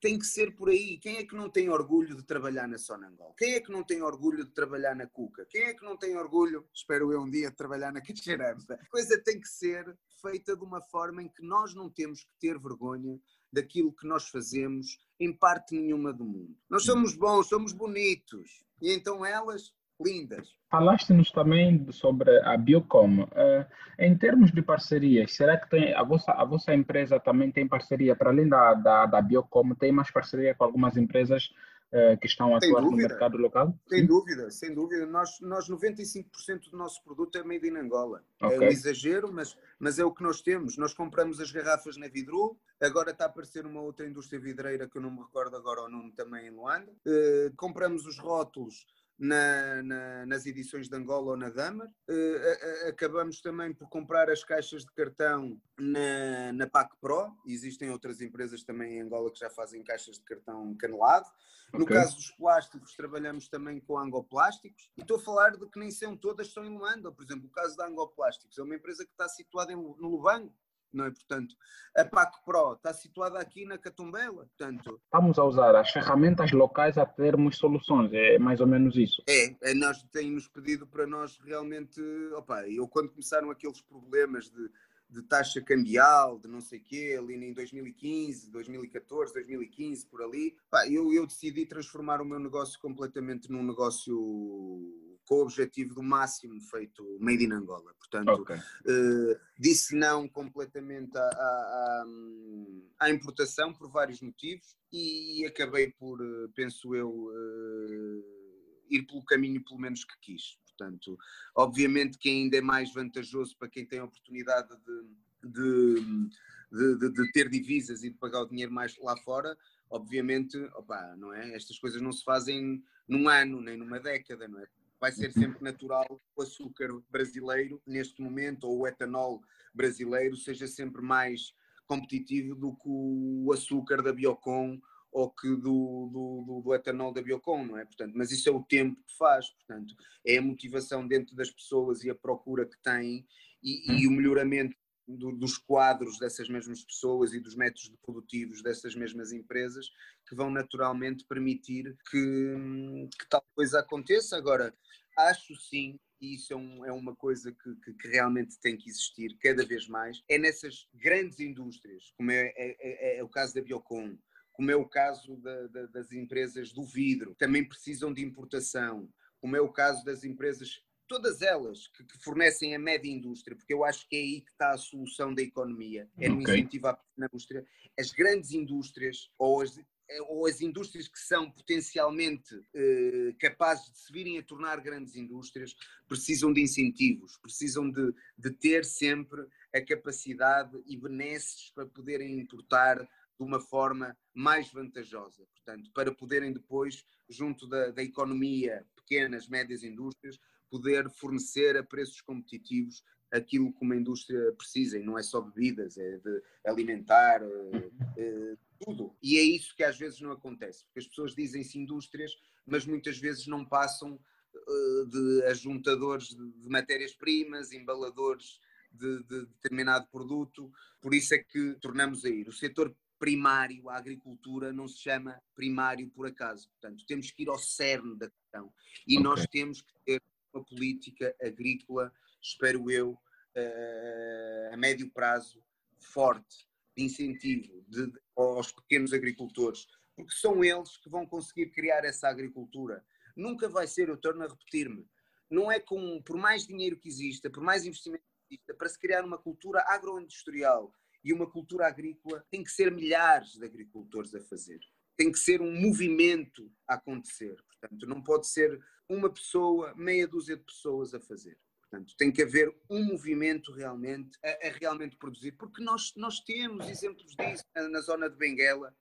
tem que ser por aí. Quem é que não tem orgulho de trabalhar na Sonangol? Quem é que não tem orgulho de trabalhar na Cuca? Quem é que não tem orgulho, espero eu um dia, de trabalhar na Caixeiramba? A coisa tem que ser feita de uma forma em que nós não temos que ter vergonha daquilo que nós fazemos em parte nenhuma do mundo. Nós somos bons, somos bonitos, e então elas, lindas. Falaste-nos também sobre a Biocom. Uh, em termos de parcerias, será que tem, a, vossa, a vossa empresa também tem parceria, para além da, da, da Biocom, tem mais parceria com algumas empresas uh, que estão a atuar no mercado local? Sem Sim? dúvida, sem dúvida. Nós, nós 95% do nosso produto é made in Angola. Okay. É um exagero, mas, mas é o que nós temos. Nós compramos as garrafas na Vidru, agora está a aparecer uma outra indústria vidreira que eu não me recordo agora o nome também em Luanda. Uh, compramos os rótulos na, na, nas edições de Angola ou na Damer. Uh, acabamos também por comprar as caixas de cartão na, na PAC Pro. Existem outras empresas também em Angola que já fazem caixas de cartão canelado. Okay. No caso dos plásticos, trabalhamos também com Angoplásticos. E estou a falar de que nem são todas são em Luanda. Por exemplo, o caso da Angoplásticos é uma empresa que está situada em, no Lubango não é? Portanto, a PAC Pro está situada aqui na Catumbela, portanto... Estamos a usar as ferramentas locais a termos soluções, é mais ou menos isso. É, é nós têm-nos pedido para nós realmente, opa, eu quando começaram aqueles problemas de, de taxa cambial, de não sei quê, ali em 2015, 2014, 2015, por ali, pá, eu, eu decidi transformar o meu negócio completamente num negócio com o objetivo do máximo feito made in Angola. Portanto, okay. uh, disse não completamente à, à, à, importação por vários motivos e acabei por, eh, penso eu, uh, ir pelo caminho pelo menos que quis. Portanto, obviamente que ainda é mais vantajoso para quem tem a oportunidade de, de, de, de ter divisas e de pagar o dinheiro mais lá fora, obviamente, opa, não é? Estas coisas não se fazem num ano, nem numa década, não é? Vai ser sempre natural o açúcar brasileiro, neste momento, ou o etanol brasileiro, seja sempre mais competitivo do que o açúcar da Biocon ou que do, do, do, do, etanol da Biocon, não é? Portanto, mas isso é o tempo que faz, portanto, é a motivação dentro das pessoas e a procura que têm e, e o melhoramento do, dos quadros dessas mesmas pessoas e dos métodos produtivos dessas mesmas empresas que vão naturalmente permitir que, que tal coisa aconteça. Agora, acho sim e isso é, um, é uma coisa que, que, que, realmente tem que existir cada vez mais, é nessas grandes indústrias, como é, é, é, é o caso da Biocon, como é o caso da, da, das empresas do vidro, também precisam de importação, como é o caso das empresas todas elas que, que, fornecem a média indústria, porque eu acho que é aí que está a solução da economia, é no okay. incentivo à pequena indústria. As grandes indústrias, ou as eh, ou as indústrias que são potencialmente eh, capazes de se virem a tornar grandes indústrias precisam de incentivos, precisam de, de ter sempre a capacidade e benesses para poderem importar de uma forma mais vantajosa. Portanto, para poderem depois, junto da, da economia, pequenas, médias indústrias, poder fornecer a preços competitivos aquilo que uma indústria precisa, e não é só bebidas, é de alimentar, é, tudo. E é isso que às vezes não acontece, porque as pessoas dizem-se indústrias, mas muitas vezes não passam de ajuntadores de matérias-primas, embaladores de, de, determinado produto, por isso é que tornamos a ir. O setor primário, a agricultura, não se chama primário por acaso. Portanto, temos que ir ao cerne da questão e okay. nós temos que ter uma política agrícola, espero eu, uh, a médio prazo, forte, de incentivo de, aos pequenos agricultores, porque são eles que vão conseguir criar essa agricultura. Nunca vai ser, eu torno a repetir-me, não é com, por mais dinheiro que exista, por mais investimento que exista, para se criar uma cultura agroindustrial e uma cultura agrícola, tem que ser milhares de agricultores a fazer. Tem que ser um movimento a acontecer. Portanto, não pode ser uma pessoa, meia dúzia de pessoas a fazer. Portanto, tem que haver um movimento realmente a, a realmente produzir, porque nós, nós temos exemplos disso na, na zona de Benguela,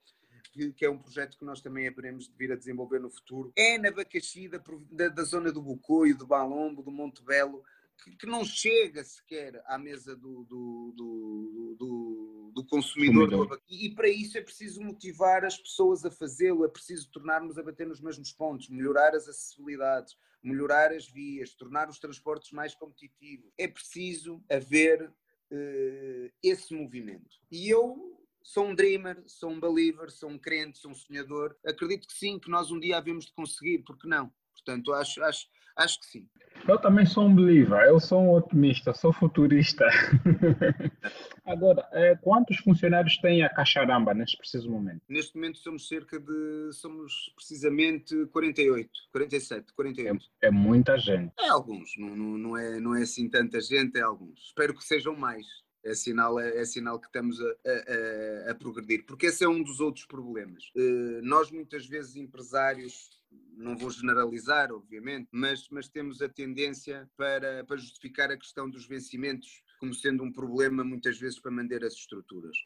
que, que, é um projeto que nós também haveremos de vir a desenvolver no futuro. É na Bacaxi, da, da, da zona do Bucoio, do Balombo, do Monte Belo, que, que, não chega sequer à mesa do, do, do, do, do consumidor. E, e, para isso é preciso motivar as pessoas a fazê-lo, é preciso tornarmos a bater nos mesmos pontos, melhorar as acessibilidades, melhorar as vias, tornar os transportes mais competitivos. É preciso haver uh, esse movimento. E eu sou um dreamer, sou um believer, sou um crente, sou um sonhador. Acredito que sim, que nós um dia havemos de conseguir, porque não? Portanto, acho, acho, acho que sim. Eu também sou um believer, eu sou um otimista, sou futurista. (laughs) Agora, é, quantos funcionários tem a Caixaramba neste preciso momento? Neste momento somos cerca de, somos precisamente 48, 47, 48. É, é muita gente. É alguns, não, não, é, não é assim tanta gente, é alguns. Espero que sejam mais é sinal, é, é sinal que estamos a, a, a, progredir, porque esse é um dos outros problemas. Uh, nós, muitas vezes, empresários, não vou generalizar, obviamente, mas, mas temos a tendência para, para justificar a questão dos vencimentos como sendo um problema, muitas vezes, para manter as estruturas.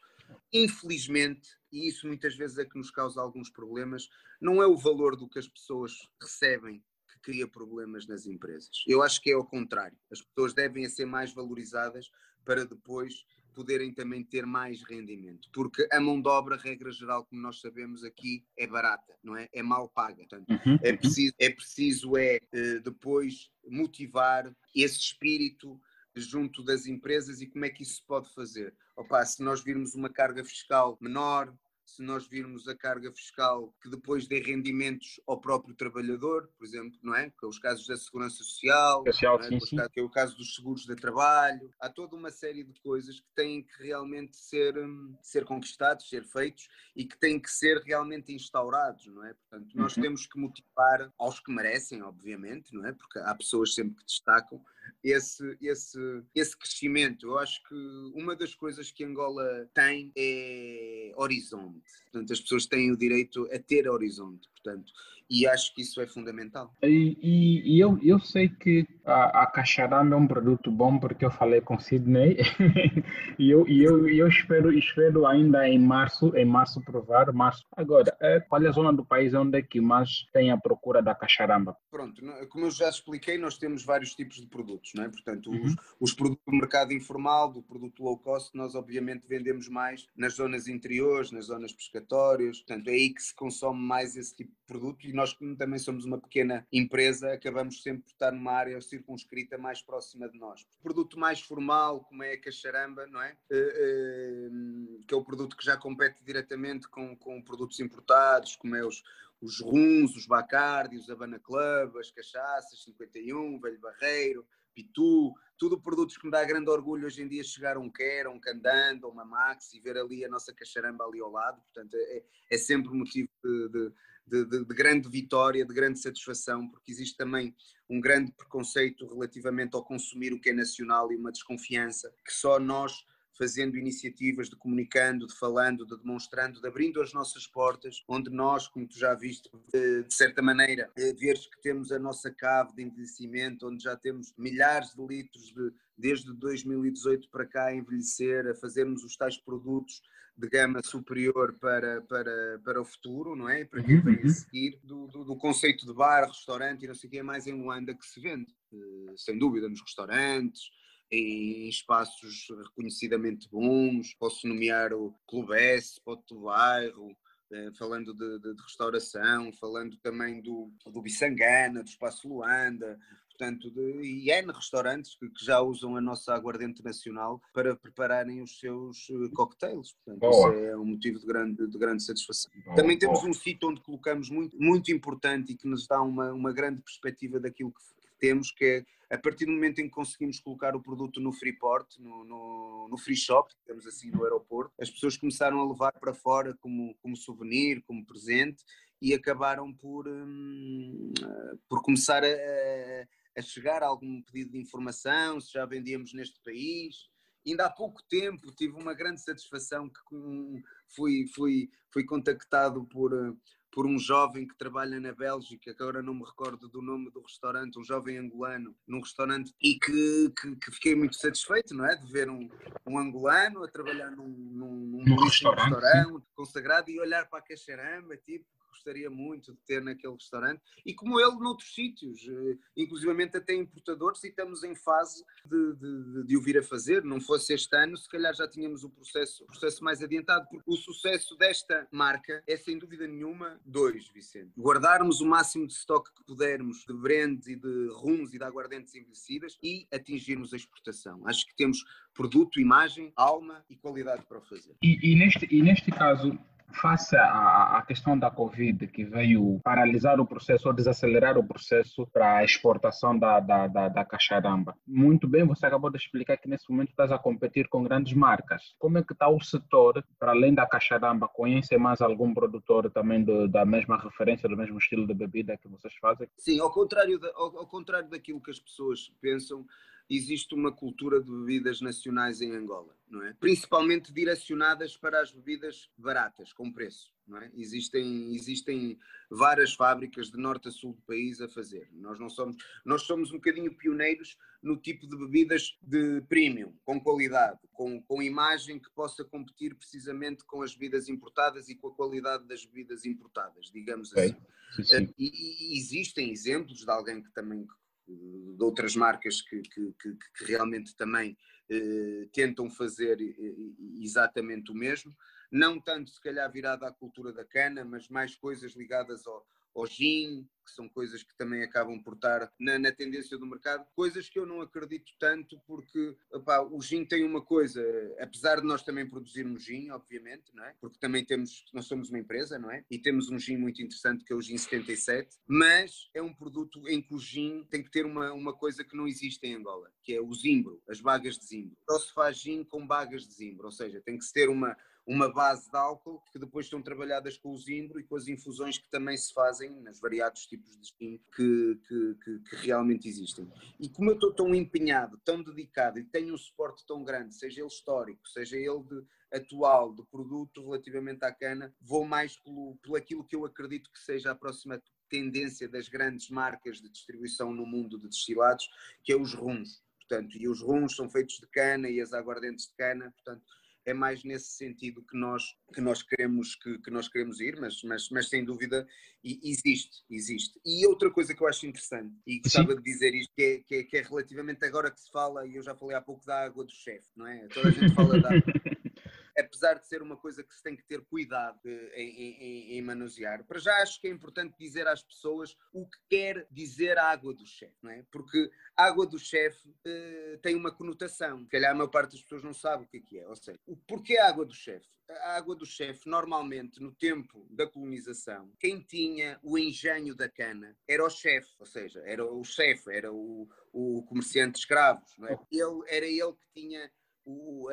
Infelizmente, e isso muitas vezes é que nos causa alguns problemas, não é o valor do que as pessoas recebem que cria problemas nas empresas. Eu acho que é ao contrário. As pessoas devem ser mais valorizadas para depois poderem também ter mais rendimento, porque a mão de obra, regra geral, como nós sabemos aqui, é barata, não é? É mal paga. Portanto, uhum, é, uhum. preciso, é preciso é eh, depois motivar esse espírito junto das empresas e como é que isso se pode fazer. Opa, se nós virmos uma carga fiscal menor, se nós virmos a carga fiscal que depois dê rendimentos ao próprio trabalhador, por exemplo, não é? Que é os casos da segurança social, social é? sim, é o caso dos seguros de trabalho, há toda uma série de coisas que têm que realmente ser, hum, ser conquistados, ser feitos e que têm que ser realmente instaurados, não é? Portanto, nós uhum. temos que motivar aos que merecem, obviamente, não é? Porque há pessoas sempre que destacam, esse, esse, esse crescimento. Eu acho que uma das coisas que Angola tem é horizonte. Portanto, as pessoas têm o direito a ter horizonte. Portanto, e acho que isso é fundamental. E, e, e eu, eu sei que a, a Caixarama é um produto bom porque eu falei com Sidney (laughs) e eu, e eu, eu espero, espero ainda em março, em março provar, março. Agora, é, qual é a zona do país onde é que mais tem a procura da Caixaramba? Pronto, como eu já expliquei, nós temos vários tipos de produtos, não é? Portanto, uhum. os, os produtos do mercado informal, do produto low cost, nós obviamente vendemos mais nas zonas interiores, nas zonas pescatórias, portanto é aí que se consome mais esse tipo de produto e nós, como também somos uma pequena empresa, acabamos sempre por estar numa área circunscrita mais próxima de nós. O produto mais formal, como é a cacharamba, não é? Uh, uh, que é o produto que já compete diretamente com, com produtos importados, como é os, os runs, os bacardi, os Habana Club, as cachaças, 51, Velho Barreiro, Pitu, tudo produtos que me dá grande orgulho hoje em dia chegar um Quer, um Candando, uma Max e ver ali a nossa cacharamba ali ao lado, portanto é, é sempre motivo de, de de, de, de, grande vitória, de grande satisfação, porque existe também um grande preconceito relativamente ao consumir o que é nacional e uma desconfiança que só nós fazendo iniciativas, de comunicando, de falando, de demonstrando, de abrindo as nossas portas, onde nós, como tu já viste, de, de certa maneira, eh, veres que temos a nossa cave de envelhecimento, onde já temos milhares de litros de, desde 2018 para cá a envelhecer, a fazermos os tais produtos de gama superior para, para, para o futuro, não é? Para quem uhum, vem a uhum. seguir, do, do, do, conceito de bar, restaurante e não sei o que é mais em Luanda que se vende, uh, sem dúvida, nos restaurantes, em espaços reconhecidamente bons, posso nomear o Clube S, Pote do Bairro, uh, falando de, de, de, restauração, falando também do, do Bissangana, do Espaço Luanda, portanto, de, e N restaurantes que, que, já usam a nossa aguardente nacional para prepararem os seus uh, cocktails. Portanto, isso é um motivo de grande, de grande satisfação. Boa, Também temos boa. um sítio onde colocamos muito, muito importante e que nos dá uma, uma grande perspectiva daquilo que temos, que é a partir do momento em que conseguimos colocar o produto no Freeport, no, no, no free shop, temos assim no aeroporto, as pessoas começaram a levar para fora como, como souvenir, como presente e acabaram por, hum, por começar a, a chegar a algum pedido de informação, se já vendíamos neste país. Ainda há pouco tempo tive uma grande satisfação que fui, fui, fui contactado por, por um jovem que trabalha na Bélgica, que agora não me recordo do nome do restaurante, um jovem angolano, num restaurante, e que, que, que fiquei muito satisfeito, não é? De ver um, um angolano a trabalhar num, num, num restaurante, restaurante consagrado e olhar para a caixaramba, tipo, gostaria muito de ter naquele restaurante e como ele noutros sítios, eh, inclusivamente até importadores, e estamos em fase de, de, de o vir a fazer. Não fosse este ano, se calhar já tínhamos o processo, o processo mais adiantado, porque o sucesso desta marca é sem dúvida nenhuma dois, Vicente. Guardarmos o máximo de estoque que pudermos de brands e de rums e de aguardentes envelhecidas e atingirmos a exportação. Acho que temos produto, imagem, alma e qualidade para o fazer. E, e neste, e neste caso, face à, questão da Covid, que veio paralisar o processo ou desacelerar o processo para a exportação da, da, da, da caixaramba. Muito bem, você acabou de explicar que nesse momento estás a competir com grandes marcas. Como é que está o setor, para além da caixaramba, conhece mais algum produtor também do, da mesma referência, do mesmo estilo de bebida que vocês fazem? Sim, ao contrário, ao, ao contrário daquilo que as pessoas pensam, existe uma cultura de bebidas nacionais em Angola, não é? Principalmente direcionadas para as bebidas baratas, com preço, não é? Existem, existem várias fábricas de norte a sul do país a fazer. Nós não somos, nós somos um bocadinho pioneiros no tipo de bebidas de premium, com qualidade, com, com imagem que possa competir precisamente com as bebidas importadas e com a qualidade das bebidas importadas, digamos assim. Sim, sim. Eh, e, e, existem exemplos de alguém que também de outras marcas que, que, que, que realmente também eh, tentam fazer exatamente o mesmo, não tanto se calhar virada à cultura da cana, mas mais coisas ligadas ao, ao gin, que são coisas que também acabam por estar na, na, tendência do mercado, coisas que eu não acredito tanto, porque opá, o gin tem uma coisa, apesar de nós também produzirmos gin, obviamente, não é? Porque também temos, nós somos uma empresa, não é? E temos um gin muito interessante que é o gin 77, mas é um produto em que o gin tem que ter uma, uma coisa que não existe em Angola, que é o zimbro, as bagas de zimbro. Só se faz gin com bagas de zimbro, ou seja, tem que se ter uma, uma base de álcool que depois estão trabalhadas com o zimbro e com as infusões que também se fazem nos variados tipos de gin que, que, que, que realmente existem. E como eu estou tão empenhado, tão dedicado e tenho um suporte tão grande, seja ele histórico, seja ele de, atual, de produto relativamente à cana, vou mais pelo, pelo aquilo que eu acredito que seja a próxima tendência das grandes marcas de distribuição no mundo de destilados, que é os rums. Portanto, e os rums são feitos de cana e as aguardentes de cana, portanto, é mais nesse sentido que nós, que nós, queremos, que, que nós queremos ir, mas, mas, mas sem dúvida existe, existe. E outra coisa que eu acho interessante, e gostava Sim. de dizer isto, que é, que é, que, é, relativamente agora que se fala, e eu já falei há pouco da água do chefe, não é? Toda a gente fala da água. Apesar de ser uma coisa que se tem que ter cuidado eh, em, em, em, manusear, para já acho que é importante dizer às pessoas o que quer dizer a água do chefe, não é? Porque a água do chefe uh, tem uma conotação, se calhar a maior parte das pessoas não sabe o que é que é, ou seja, o porquê a água do chefe? A água do chefe, normalmente, no tempo da colonização, quem tinha o engenho da cana era o chefe, ou seja, era o chefe, era o, o comerciante de escravos, não é? Ele, era ele que tinha o,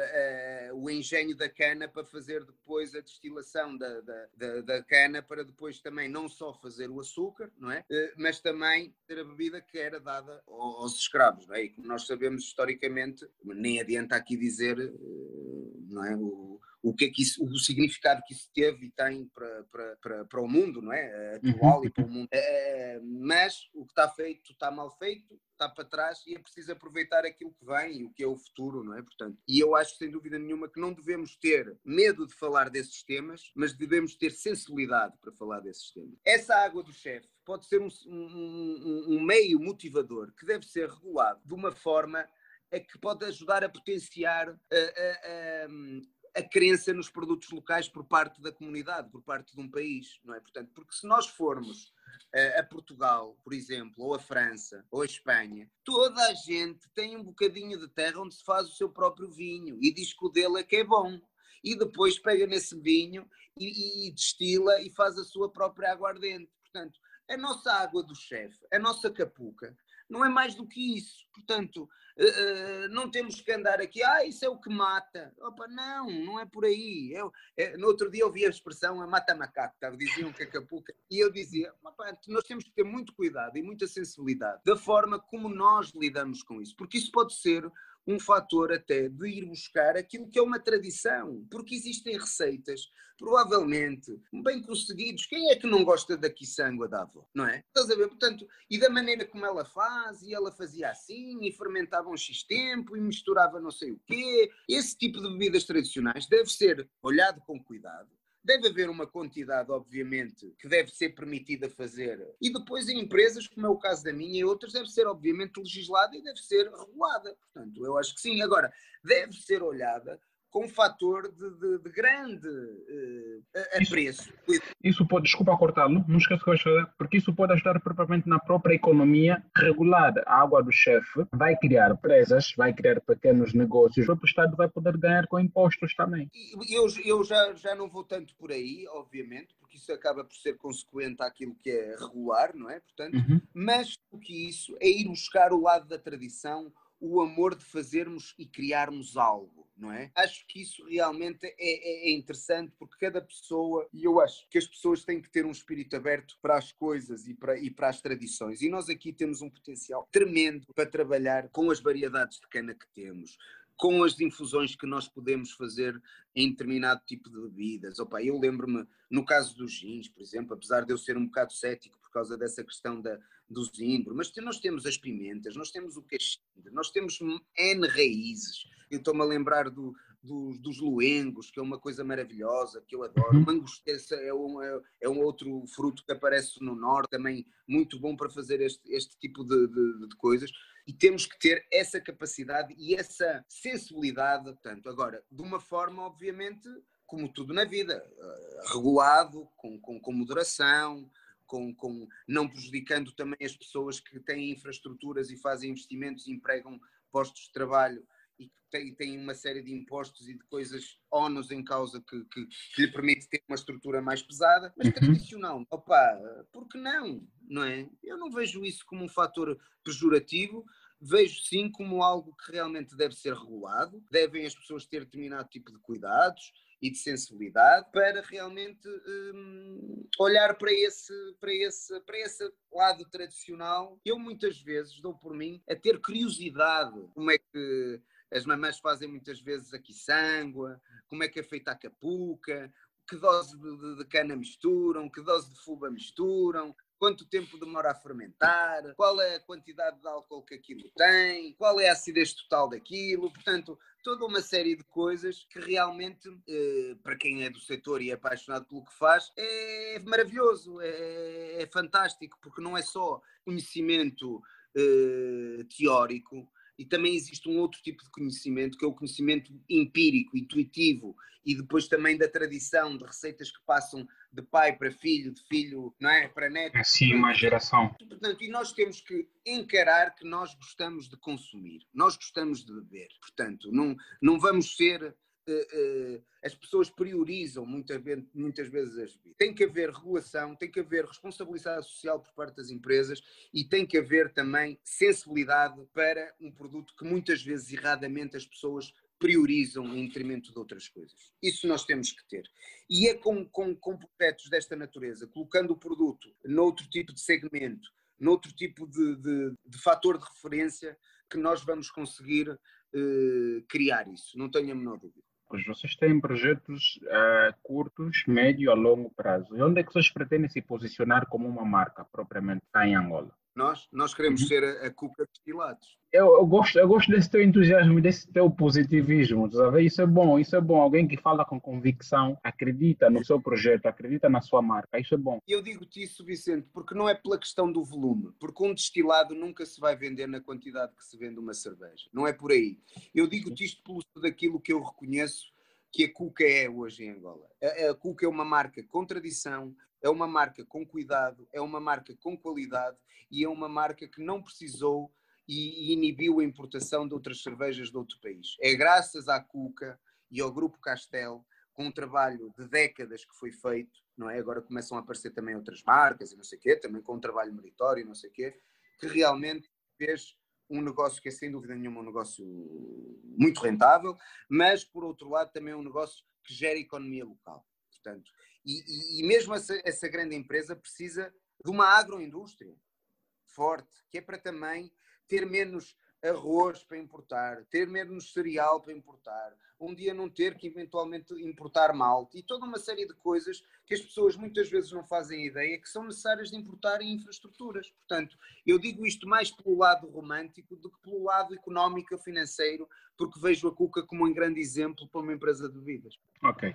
o engenho da cana para fazer depois a destilação da, da, da, da, cana para depois também não só fazer o açúcar, não é? Eh, mas também ter a bebida que era dada aos escravos, não é? E como nós sabemos historicamente, nem adianta aqui dizer, eh, não é? O, o que é que isso, o significado que isso teve e tem para, para, para, para o mundo, não é? Atual uhum. e para o mundo. É, mas o que está feito está mal feito, está para trás e é preciso aproveitar aquilo que vem e o que é o futuro, não é? Portanto, e eu acho sem dúvida nenhuma que não devemos ter medo de falar desses temas, mas devemos ter sensibilidade para falar desses temas. Essa água do chefe pode ser um, um, um meio motivador que deve ser regulado de uma forma a que pode ajudar a potenciar a, a, a crença nos produtos locais por parte da comunidade, por parte de um país, não é? Portanto, porque se nós formos uh, a Portugal, por exemplo, ou a França, ou a Espanha, toda a gente tem um bocadinho de terra onde se faz o seu próprio vinho e diz que o dele é que é bom. E depois pega nesse vinho e, e destila e faz a sua própria aguardente. Portanto, a nossa água do chefe, a nossa capuca, não é mais do que isso. Portanto, uh, não temos que andar aqui, ah, isso é o que mata. Opa, não, não é por aí. Eu, é, no outro dia eu ouvi a expressão a mata macaco, tá? diziam que a capuca, e eu dizia, opa, nós temos que ter muito cuidado e muita sensibilidade da forma como nós lidamos com isso, porque isso pode ser um fator até de ir buscar aquilo que é uma tradição, porque existem receitas, provavelmente, bem conseguidos. Quem é que não gosta da quiçangua da avó, não é? Estás a ver? Portanto, e da maneira como ela faz, e ela fazia assim, e fermentava um X tempo, e misturava não sei o quê. Esse tipo de bebidas tradicionais deve ser olhado com cuidado, Deve haver uma quantidade, obviamente, que deve ser permitida fazer. E depois em empresas, como é o caso da minha e outras, deve ser, obviamente, legislada e deve ser regulada. Portanto, eu acho que sim. Agora, deve ser olhada com um fator de, de, de grande uh, apreço. Isso, isso pode, desculpa cortá-lo, não esqueça que eu falar, porque isso pode ajudar propriamente na própria economia regular a água do chefe, vai criar empresas, vai criar pequenos negócios, o próprio Estado vai poder ganhar com impostos também. Eu, eu já, já não vou tanto por aí, obviamente, porque isso acaba por ser consequente àquilo que é regular, não é? Portanto, uhum. mas o que isso é ir buscar o lado da tradição, o amor de fazermos e criarmos algo, não é? Acho que isso realmente é, é, é, interessante porque cada pessoa, e eu acho que as pessoas têm que ter um espírito aberto para as coisas e para, e para as tradições. E nós aqui temos um potencial tremendo para trabalhar com as variedades de cana que temos, com as infusões que nós podemos fazer em determinado tipo de bebidas. Opa, eu lembro-me, no caso dos gins, por exemplo, apesar de eu ser um bocado cético por causa dessa questão da, do zimbro, mas nós temos as pimentas, nós temos o cachimbo, nós temos N raízes. Eu estou-me a lembrar do, dos, dos luengos, que é uma coisa maravilhosa, que eu adoro. Uhum. Mangosteça é um, é, é, um outro fruto que aparece no norte, também muito bom para fazer este, este tipo de, de, de coisas e temos que ter essa capacidade e essa sensibilidade, portanto, agora, de uma forma, obviamente, como tudo na vida, eh, regulado, com, com, com moderação, com, com, não prejudicando também as pessoas que têm infraestruturas e fazem investimentos e empregam postos de trabalho e que têm uma série de impostos e de coisas ónus em causa que, que, que, lhe permite ter uma estrutura mais pesada, mas uhum. tradicional. Opa, por que não? Não é? Eu não vejo isso como um fator pejorativo, vejo sim como algo que realmente deve ser regulado, devem as pessoas ter determinado tipo de cuidados e de sensibilidade para realmente hum, olhar para esse, para, esse, para esse lado tradicional. Eu muitas vezes dou por mim a ter curiosidade como é que as mamães fazem muitas vezes aqui sangue, como é que é feita a capuca, que dose de, de, cana misturam, que dose de fuba misturam, quanto tempo demora a fermentar, qual é a quantidade de álcool que aquilo tem, qual é a acidez total daquilo, portanto, toda uma série de coisas que realmente, eh, para quem é do setor e é apaixonado pelo que faz, é maravilhoso, é, é fantástico, porque não é só conhecimento eh, teórico, e também existe um outro tipo de conhecimento, que é o conhecimento empírico, intuitivo, e depois também da tradição, de receitas que passam de pai para filho, de filho não é, para neto. Assim, uma geração. Portanto, e nós temos que encarar que nós gostamos de consumir, nós gostamos de beber. Portanto, não, não vamos ser as pessoas priorizam muitas, vezes as bebidas. Tem que haver regulação, tem que haver responsabilidade social por parte das empresas e tem que haver também sensibilidade para um produto que muitas vezes erradamente as pessoas priorizam em detrimento de outras coisas. Isso nós temos que ter. E é com, com, com projetos desta natureza, colocando o produto noutro tipo de segmento, noutro tipo de, de, de fator de referência, que nós vamos conseguir uh, criar isso, não tenho a menor dúvida. Vocês têm projetos uh, curtos, médio a longo prazo. E onde é que vocês pretendem se posicionar como uma marca propriamente cá em Angola? Nós, nós queremos uhum. ser a, a cuca de Pilatos. Eu, eu, gosto, eu gosto desse teu entusiasmo, desse teu positivismo, sabe? Isso é bom, isso é bom. Alguém que fala com convicção, acredita no seu projeto, acredita na sua marca, isso é bom. Eu digo-te isso, Vicente, porque não é pela questão do volume, porque um destilado nunca se vai vender na quantidade que se vende uma cerveja. Não é por aí. Eu digo-te isto pelo daquilo que eu reconheço que a Cuca é hoje em Angola. A, a Cuca é uma marca com tradição, é uma marca com cuidado, é uma marca com qualidade e é uma marca que não precisou e, inibiu a importação de outras cervejas de outro país. É graças à Cuca e ao Grupo Castel, com um trabalho de décadas que foi feito, não é? Agora começam a aparecer também outras marcas e não sei o quê, também com um trabalho meritório e não sei o quê, que realmente fez um negócio que é sem dúvida nenhuma um negócio muito rentável, mas por outro lado também é um negócio que gera economia local. Portanto, e, e, e mesmo essa, essa grande empresa precisa de uma agroindústria forte, que é para também ter menos arroz para importar, ter menos cereal para importar, um dia não ter que eventualmente importar malte e toda uma série de coisas que as pessoas muitas vezes não fazem ideia que são necessárias de importar em infraestruturas. Portanto, eu digo isto mais pelo lado romântico do que pelo lado económico financeiro, porque vejo a Cuca como um grande exemplo para uma empresa de bebidas. Ok.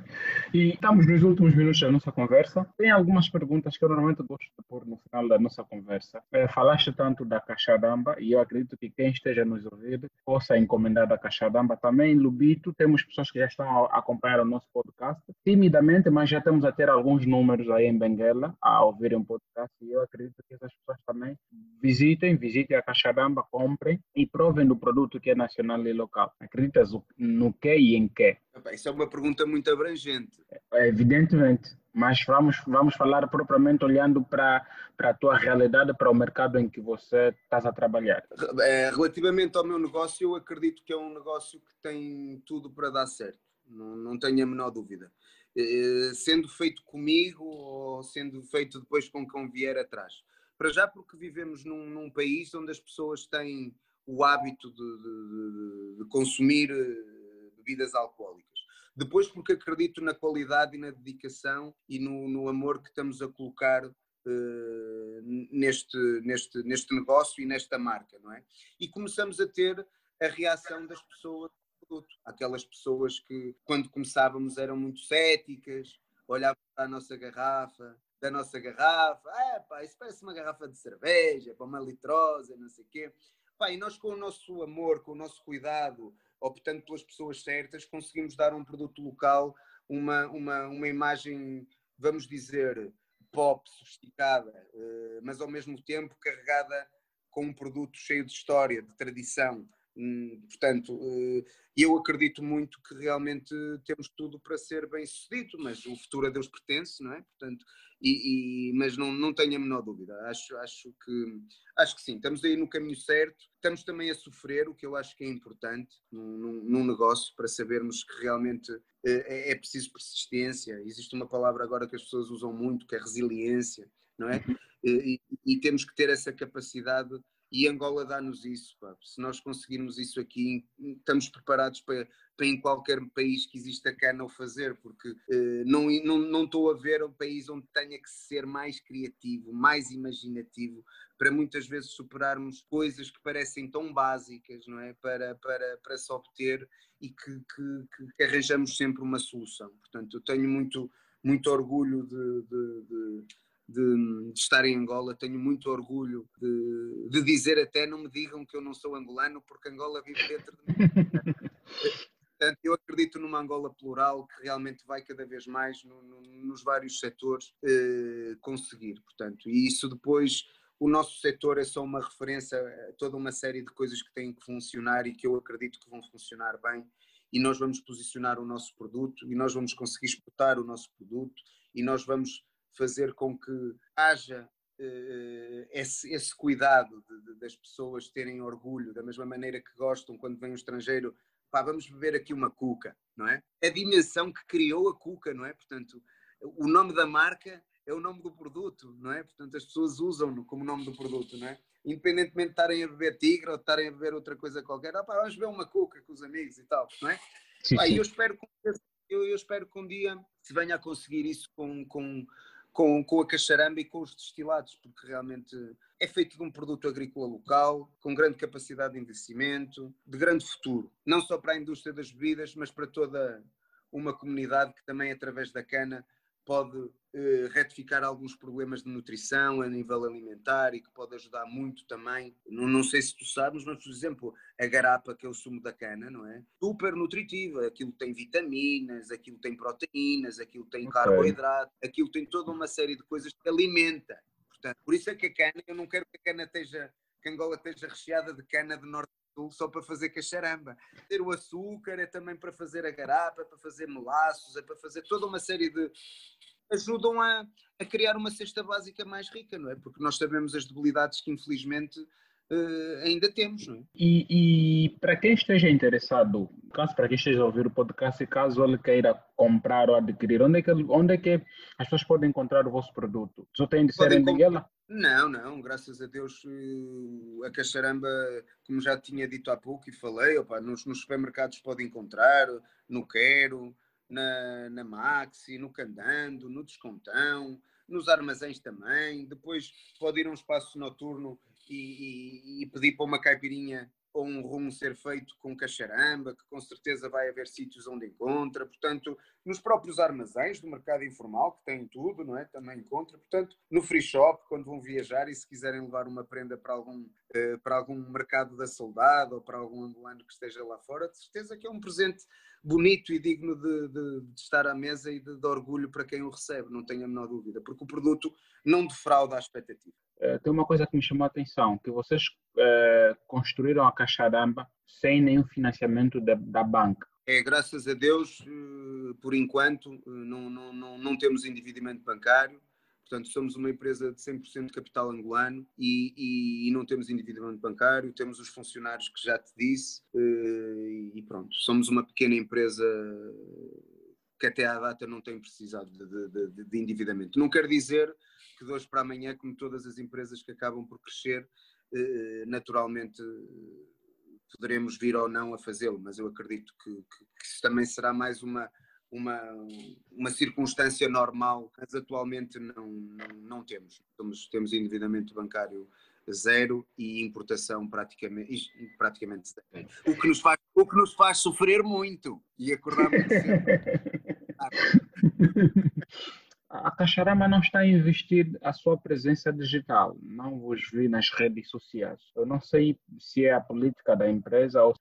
E estamos nos últimos minutos da nossa conversa. Tem algumas perguntas que eu normalmente gosto de pôr no final da nossa conversa. É, falaste tanto da Caixadamba e eu acredito que quem esteja nos ouvindo possa encomendar da Caixadamba. Também Lubito pessoas que já estão a acompanhar o nosso podcast. Timidamente, mas já estamos a ter alguns números aí em Benguela a ouvirem o podcast e eu acredito que essas pessoas também visitem, visitem a Caixadamba, comprem e provem do produto que é nacional e local. Acreditas no que e em que? Isso é uma pergunta muito abrangente. É, evidentemente, mas vamos, vamos falar propriamente olhando para, para a tua realidade, para o mercado em que você estás a trabalhar. É, relativamente ao meu negócio, eu acredito que é um negócio que tem tudo para dar certo, não, não tenho a menor dúvida. É, sendo feito comigo ou sendo feito depois com quem vier atrás. Para já, porque vivemos num, num país onde as pessoas têm o hábito de, de, de consumir eh, bebidas alcoólicas. Depois, porque acredito na qualidade e na dedicação e no, no amor que estamos a colocar uh, neste, neste, neste negócio e nesta marca, não é? E começamos a ter a reação das pessoas Aquelas pessoas que, quando começávamos, eram muito céticas, olhavam para a nossa garrafa, da nossa garrafa, ah, pá, isso parece uma garrafa de cerveja, para uma litrosa, não sei o quê. Pá, e nós, com o nosso amor, com o nosso cuidado, optando pelas pessoas certas, conseguimos dar um produto local uma, uma, uma imagem, vamos dizer, pop, sofisticada, eh, mas ao mesmo tempo carregada com um produto cheio de história, de tradição. Hum, portanto, eh, eu acredito muito que realmente temos tudo para ser bem sucedido, mas o futuro a Deus pertence, não é? Portanto, e, e, mas não, não tenho a menor dúvida. Acho, acho, que, acho que sim, estamos aí no caminho certo. Estamos também a sofrer, o que eu acho que é importante num, num negócio, para sabermos que realmente eh, é, é, preciso persistência. Existe uma palavra agora que as pessoas usam muito, que é resiliência, não é? Uhum. E, e, e temos que ter essa capacidade e Angola dá-nos isso. Pá. Se nós conseguirmos isso aqui, estamos preparados para, para em qualquer país que exista cana o fazer, porque eh, não, não, não estou a ver um país onde tenha que ser mais criativo, mais imaginativo, para muitas vezes superarmos coisas que parecem tão básicas, não é? Para, para, para se obter e que, que, que arranjamos sempre uma solução. Portanto, eu tenho muito, muito orgulho de, de, de de, de, estar em Angola, tenho muito orgulho de, de, dizer até, não me digam que eu não sou angolano, porque Angola vive dentro de mim. (laughs) Portanto, eu acredito numa Angola plural que realmente vai cada vez mais no, no, nos vários setores eh, conseguir, portanto, e isso depois o nosso setor é só uma referência a toda uma série de coisas que têm que funcionar e que eu acredito que vão funcionar bem e nós vamos posicionar o nosso produto e nós vamos conseguir exportar o nosso produto e nós vamos fazer com que haja uh, esse, esse, cuidado de, de, das pessoas terem orgulho, da mesma maneira que gostam quando vem um estrangeiro pá, vamos beber aqui uma cuca, não é? A dimensão que criou a cuca, não é? Portanto, o nome da marca é o nome do produto, não é? Portanto, as pessoas usam-no como nome do produto, não é? Independentemente de estarem a beber tigre ou de estarem a beber outra coisa qualquer, ah, pá, vamos beber uma cuca com os amigos e tal, não é? Sim, pá, sim. Eu, espero que, eu, eu, espero que um dia se venha a conseguir isso com, com, com, com a cacharamba e com os destilados, porque realmente é feito de um produto agrícola local, com grande capacidade de investimento, de grande futuro, não só para a indústria das bebidas, mas para toda uma comunidade que também, através da cana, pode eh, retificar alguns problemas de nutrição a nível alimentar e que pode ajudar muito também. Não, não, sei se tu sabes, mas, por exemplo, a garapa, que é o sumo da cana, não é? Super nutritiva. Aquilo tem vitaminas, aquilo tem proteínas, aquilo tem okay. carboidrato, aquilo tem toda uma série de coisas que alimenta. Portanto, por isso é que a cana, eu não quero que a cana esteja, que a Angola esteja recheada de cana de norte só para fazer cacharamba. Ter o açúcar é também para fazer a garapa, é para fazer melaços, é para fazer toda uma série de. ajudam a, a criar uma cesta básica mais rica, não é? Porque nós sabemos as debilidades que infelizmente uh, ainda temos, não é? E, e, para quem esteja interessado, caso para quem esteja a ouvir o podcast, caso ele queira comprar ou adquirir, onde é que, onde é que as pessoas podem encontrar o vosso produto? Só tem de ser em Benguela? Não, não, graças a Deus eh, a cacharamba, como já tinha dito há pouco e falei, opa, nos, nos supermercados pode encontrar, no Quero, na, na Maxi, no Candando, no Descontão, nos armazéns também. Depois pode ir a um espaço noturno e, e, e pedir para uma caipirinha ou um rumo ser feito com cacharamba, que com certeza vai haver sítios onde encontra, portanto, nos próprios armazéns do mercado informal, que têm tudo, não é? Também encontra, portanto, no free shop, quando vão viajar e se quiserem levar uma prenda para algum, para algum mercado da saudade ou para algum angolano que esteja lá fora, de certeza que é um presente bonito e digno de, de, de estar à mesa e de, de, orgulho para quem o recebe, não tenho a menor dúvida, porque o produto não defrauda a expectativa. É, tem uma coisa que me chamou a atenção, que vocês é, construíram a Caixaramba sem nenhum financiamento da, da banca. É, graças a Deus, eh, por enquanto, eh, não, não, não, não temos endividamento bancário, Portanto, somos uma empresa de 100% de capital angolano e, e, e, não temos endividamento bancário, temos os funcionários que já te disse uh, e pronto, somos uma pequena empresa que até à data não tem precisado de, de, de, endividamento. Não quer dizer que de hoje para amanhã, como todas as empresas que acabam por crescer, uh, naturalmente poderemos vir ou não a fazê-lo, mas eu acredito que, que, que isso também será mais uma uma, uma circunstância normal, mas atualmente não, não, não temos. temos. Endividamento bancário zero e importação praticamente, praticamente zero. O que, nos faz, o que nos faz sofrer muito e acordar muito (laughs) a Caixarama não está a investir a sua presença digital, não vos vi nas redes sociais. Eu não sei se é a política da empresa ou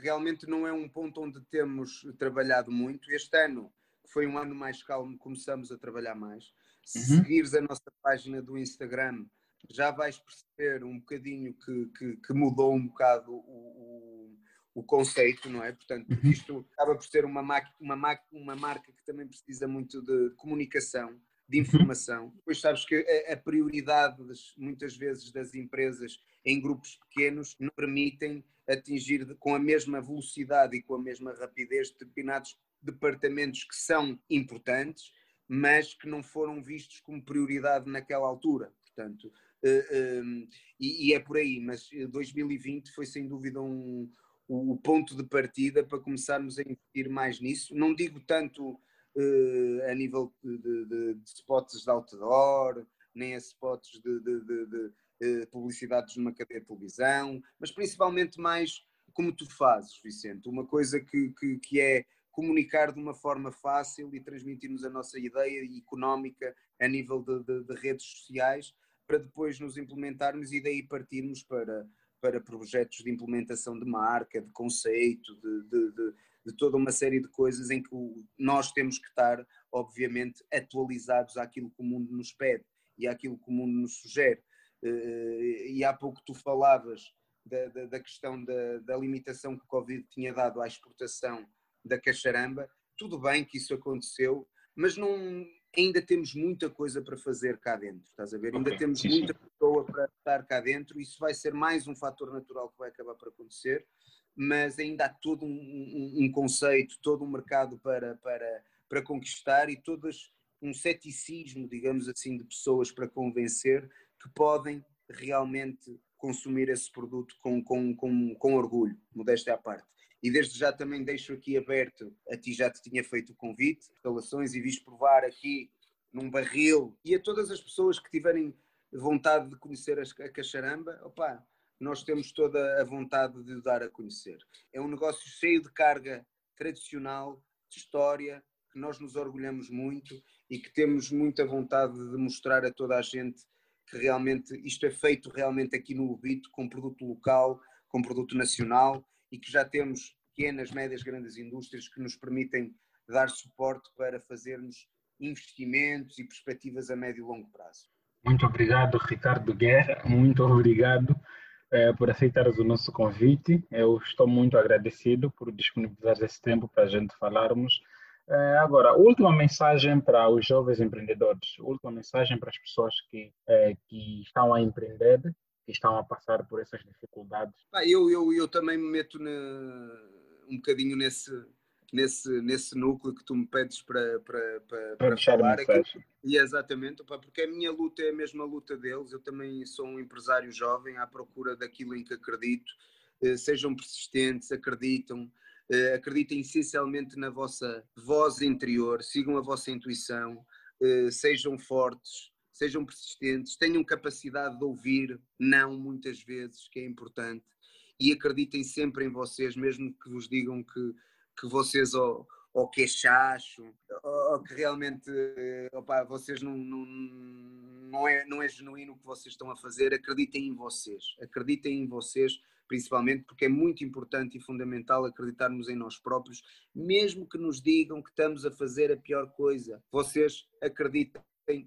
realmente não é um ponto onde temos trabalhado muito. Este ano, que foi um ano mais calmo, começamos a trabalhar mais. Se uhum. seguires a nossa página do Instagram, já vais perceber um bocadinho que, que, que mudou um bocado o, o, o, conceito, não é? Portanto, uhum. isto acaba por ser uma, uma, uma marca que também precisa muito de comunicação, de uhum. informação. Depois sabes que a, a prioridade, muitas vezes, das empresas em grupos pequenos não permitem atingir com a mesma velocidade e com a mesma rapidez determinados departamentos que são importantes, mas que não foram vistos como prioridade naquela altura. Portanto, uh, um, e, e, é por aí, mas 2020 foi sem dúvida um, o ponto de partida para começarmos a investir mais nisso. Não digo tanto uh, a nível de, de, de, spots de outdoor, nem a spots de, de eh, publicidades numa cadeia de televisão, mas principalmente mais como tu fazes, Vicente, uma coisa que, que, que é comunicar de uma forma fácil e transmitirmos a nossa ideia económica a nível de, redes sociais para depois nos implementarmos e daí partirmos para, para projetos de implementação de marca, de conceito, de, de, de toda uma série de coisas em que nós temos que estar, obviamente, atualizados àquilo que o mundo nos pede e àquilo que o mundo nos sugere. Eh, e há pouco tu falavas da, da, da questão da, da, limitação que o Covid tinha dado à exportação da cacharamba. Tudo bem que isso aconteceu, mas não, ainda temos muita coisa para fazer cá dentro, estás a ver? Okay. Ainda temos muita pessoa para estar cá dentro, isso vai ser mais um fator natural que vai acabar por acontecer. Mas ainda há todo um, um, um conceito, todo um mercado para, para, para conquistar e todas um ceticismo, digamos assim, de pessoas para convencer que podem realmente consumir esse produto com, com, com, com orgulho, modéstia à parte. E desde já também deixo aqui aberto, a ti já te tinha feito o convite, instalações e vis provar aqui num barril, e a todas as pessoas que tiverem vontade de conhecer a cacharamba, opa, nós temos toda a vontade de dar a conhecer. É um negócio cheio de carga tradicional, de história, que nós nos orgulhamos muito e que temos muita vontade de mostrar a toda a gente que realmente isto é feito realmente aqui no Lubito com produto local, com produto nacional e que já temos pequenas, médias, grandes indústrias que nos permitem dar suporte para fazermos investimentos e perspectivas a médio e longo prazo. Muito obrigado, Ricardo Guerra. Muito obrigado eh, por aceitar o nosso convite. Eu estou muito agradecido por disponibilizar esse tempo para a gente falarmos. Eh, agora, última mensagem para os jovens empreendedores, última mensagem para as pessoas que, eh, que estão a empreender, que estão a passar por essas dificuldades. eu, eu, eu também me meto um bocadinho nesse, nesse, nesse núcleo que tu me pedes para, para, para, para falar aqui. E exatamente, opa, porque a minha luta é a mesma luta deles. Eu também sou um empresário jovem à procura daquilo em que acredito. Eh, sejam persistentes, acreditam, eh, acreditem essencialmente na vossa voz interior, sigam a vossa intuição, eh, sejam fortes, sejam persistentes, tenham capacidade de ouvir não muitas vezes, que é importante, e acreditem sempre em vocês, mesmo que vos digam que que vocês ou, ou que chacho, ou, que realmente opa, vocês não, não, não, é, não é genuíno o que vocês estão a fazer, acreditem em vocês, acreditem em vocês principalmente porque é muito importante e fundamental acreditarmos em nós próprios, mesmo que nos digam que estamos a fazer a pior coisa, vocês acreditem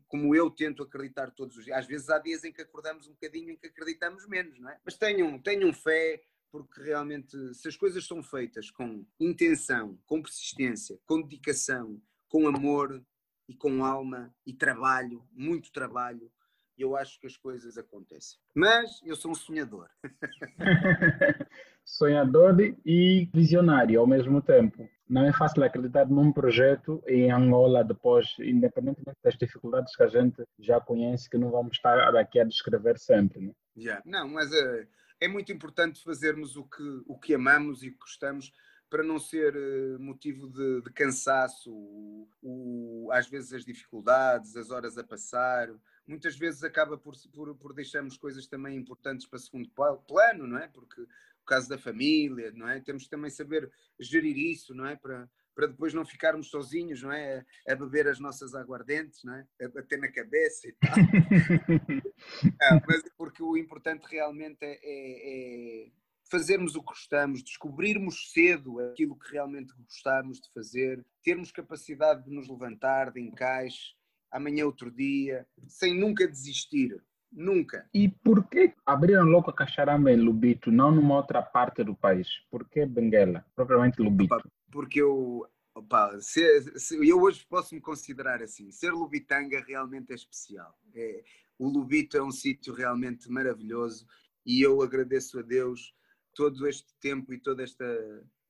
como eu tento acreditar todos os dias. Às vezes há dias em que acordamos um bocadinho em que acreditamos menos, não é? Mas tenham, tenham fé, porque realmente, se as coisas são feitas com intenção, com persistência, com dedicação, com amor e com alma e trabalho, muito trabalho, eu acho que as coisas acontecem. Mas eu sou um sonhador. (laughs) sonhador e visionário ao mesmo tempo. Não é fácil acreditar num projeto em Angola depois, independentemente das dificuldades que a gente já conhece, que não vamos estar aqui a descrever sempre. Né? Yeah. Não, mas uh, é muito importante fazermos o que, o que amamos e gostamos para não ser uh, motivo de, de cansaço, o, o, às vezes as dificuldades, as horas a passar. Muitas vezes acaba por, por, por deixarmos coisas também importantes para segundo plano, não é? Porque o caso da família, não é? Temos que também saber gerir isso, não é? Para, para depois não ficarmos sozinhos, não é? A, beber as nossas aguardentes, não é? A bater na cabeça e tal. não, (laughs) mas é porque o importante realmente é, é, é, fazermos o que gostamos, descobrirmos cedo aquilo que realmente gostamos de fazer, termos capacidade de nos levantar, de encaixe, amanhã outro dia, sem nunca desistir. Nunca. E por que abriram logo a Cacharamba em Lubito, não numa outra parte do país? Por que Benguela, propriamente Lubito? Porque eu, opa, se, se, eu hoje posso me considerar assim, ser Lubitanga realmente é especial. É, o Lubito é um sítio realmente maravilhoso e eu agradeço a Deus todo este tempo e toda esta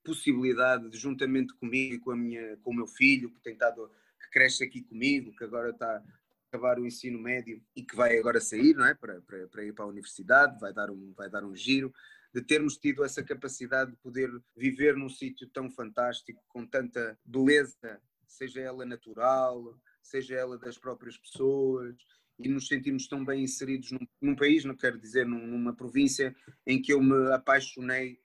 possibilidade, de, juntamente comigo e com, a minha, com o meu filho, que tem estado, que cresce aqui comigo, que agora está acabar o ensino médio e que vai agora sair, não é? Para, para, para ir para a universidade, vai dar um, vai dar um giro de termos tido essa capacidade de poder viver num sítio tão fantástico, com tanta beleza, seja ela natural, seja ela das próprias pessoas, e nos sentimos tão bem inseridos num, num país, não quero dizer numa província, em que eu me apaixonei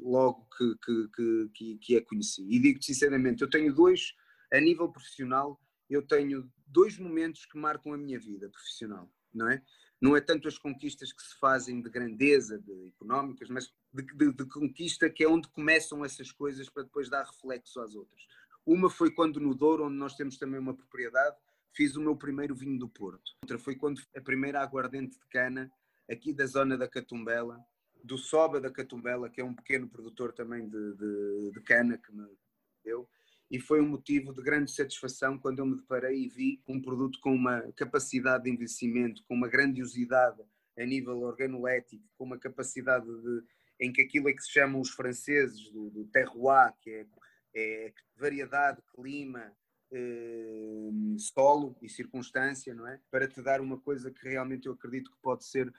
logo que, que, que, que a conheci. E digo sinceramente, eu tenho dois, a nível profissional, eu tenho dois momentos que marcam a minha vida profissional, não é? Não é tanto as conquistas que se fazem de grandeza, de económicas, mas de, de, de, conquista que é onde começam essas coisas para depois dar reflexo às outras. Uma foi quando no Douro, onde nós temos também uma propriedade, fiz o meu primeiro vinho do Porto. Outra foi quando a primeira aguardente de cana, aqui da zona da Catumbela, do Soba da Catumbela, que é um pequeno produtor também de, de, de cana que me deu e foi um motivo de grande satisfação quando eu me deparei e vi um produto com uma capacidade de envelhecimento, com uma grandiosidade a nível organolético, com uma capacidade de em que aquilo é que se chamam os franceses do, do terroir, que é, é variedade, clima, eh, solo e circunstância, não é? Para te dar uma coisa que realmente eu acredito que pode ser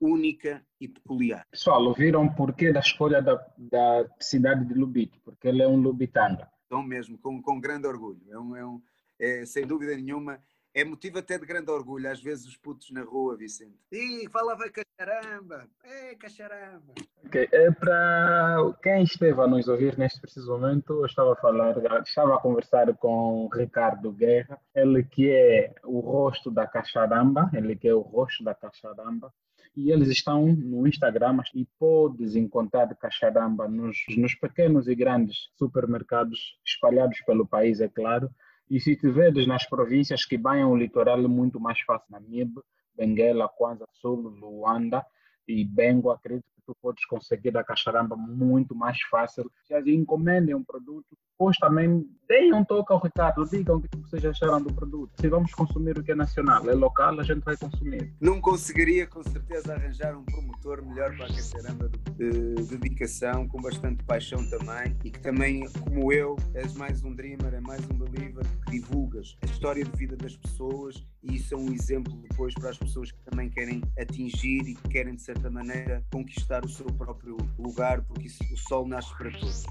única e peculiar. Pessoal, ouviram porquê da escolha da, da cidade de Lubito? Porque ele é um lubitanga. Então mesmo, com, com grande orgulho. É, um, é, um, é sem dúvida nenhuma, é motivo até de grande orgulho, às vezes os putos na rua, Vicente. Ih, falava cacharamba! É, cacharamba! Ok, é para quem esteve a nos ouvir neste preciso momento, eu estava a falar, estava a conversar com o Ricardo Guerra, ele que é o rosto da cacharamba, ele que é o rosto da cacharamba, e eles estão no Instagram e podes encontrar cacharamba nos, nos pequenos e grandes supermercados espalhados pelo país, é claro, e se tiveres nas províncias que banham o litoral, é muito mais fácil. Namibe, Benguela, Kwanza, Sul, Luanda e Bengo, acredito que tu podes conseguir a cacharamba muito mais fácil. Já encomendem um produto depois também deem um toque ao Ricardo, digam o que vocês acharam do produto. Se vamos consumir o que é nacional, é local, a gente vai consumir. Não conseguiria com certeza arranjar um promotor melhor para a caçaramba de dedicação, com bastante paixão também, e que também, como eu, és mais um dreamer, é mais um believer, que divulgas a história de vida das pessoas e isso é um exemplo depois para as pessoas que também querem atingir e que querem de maneira conquistar o seu próprio lugar, porque isso, o sol nasce para todos.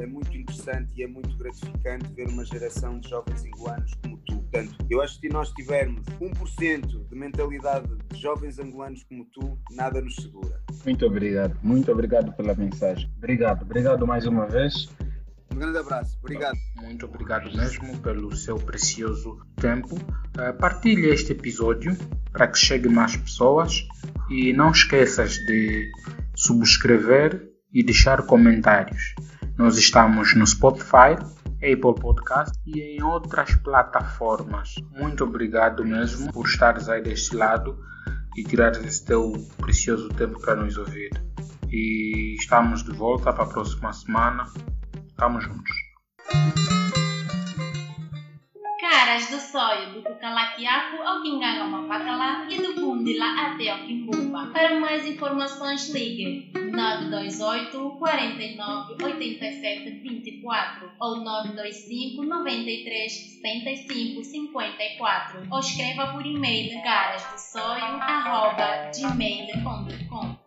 É muito interessante e é muito gratificante ver uma geração de jovens angolanos como tu. Portanto, eu acho que se nós tivermos 1% de mentalidade de jovens angolanos como tu, nada nos segura. Muito obrigado, muito obrigado pela mensagem. Obrigado, obrigado mais uma vez. Um grande abraço, obrigado. Muito obrigado mesmo pelo seu precioso tempo. Uh, partilhe este episódio para que chegue mais pessoas e não esqueças de subscrever e deixar comentários. Nós estamos no Spotify, Apple Podcast e em outras plataformas. Muito obrigado mesmo por estares aí deste lado e tirares esse teu precioso tempo para nos ouvir. E estamos de volta para a próxima semana. Tamo juntos. Caras do sonho do Cucalaquiaco ao Quinganga e do Bundila até ao Quimbumba. Para mais informações ligue 928 49 87 24 ou 925 93 75 54 ou escreva por e-mail garasdossoio arroba gmail.com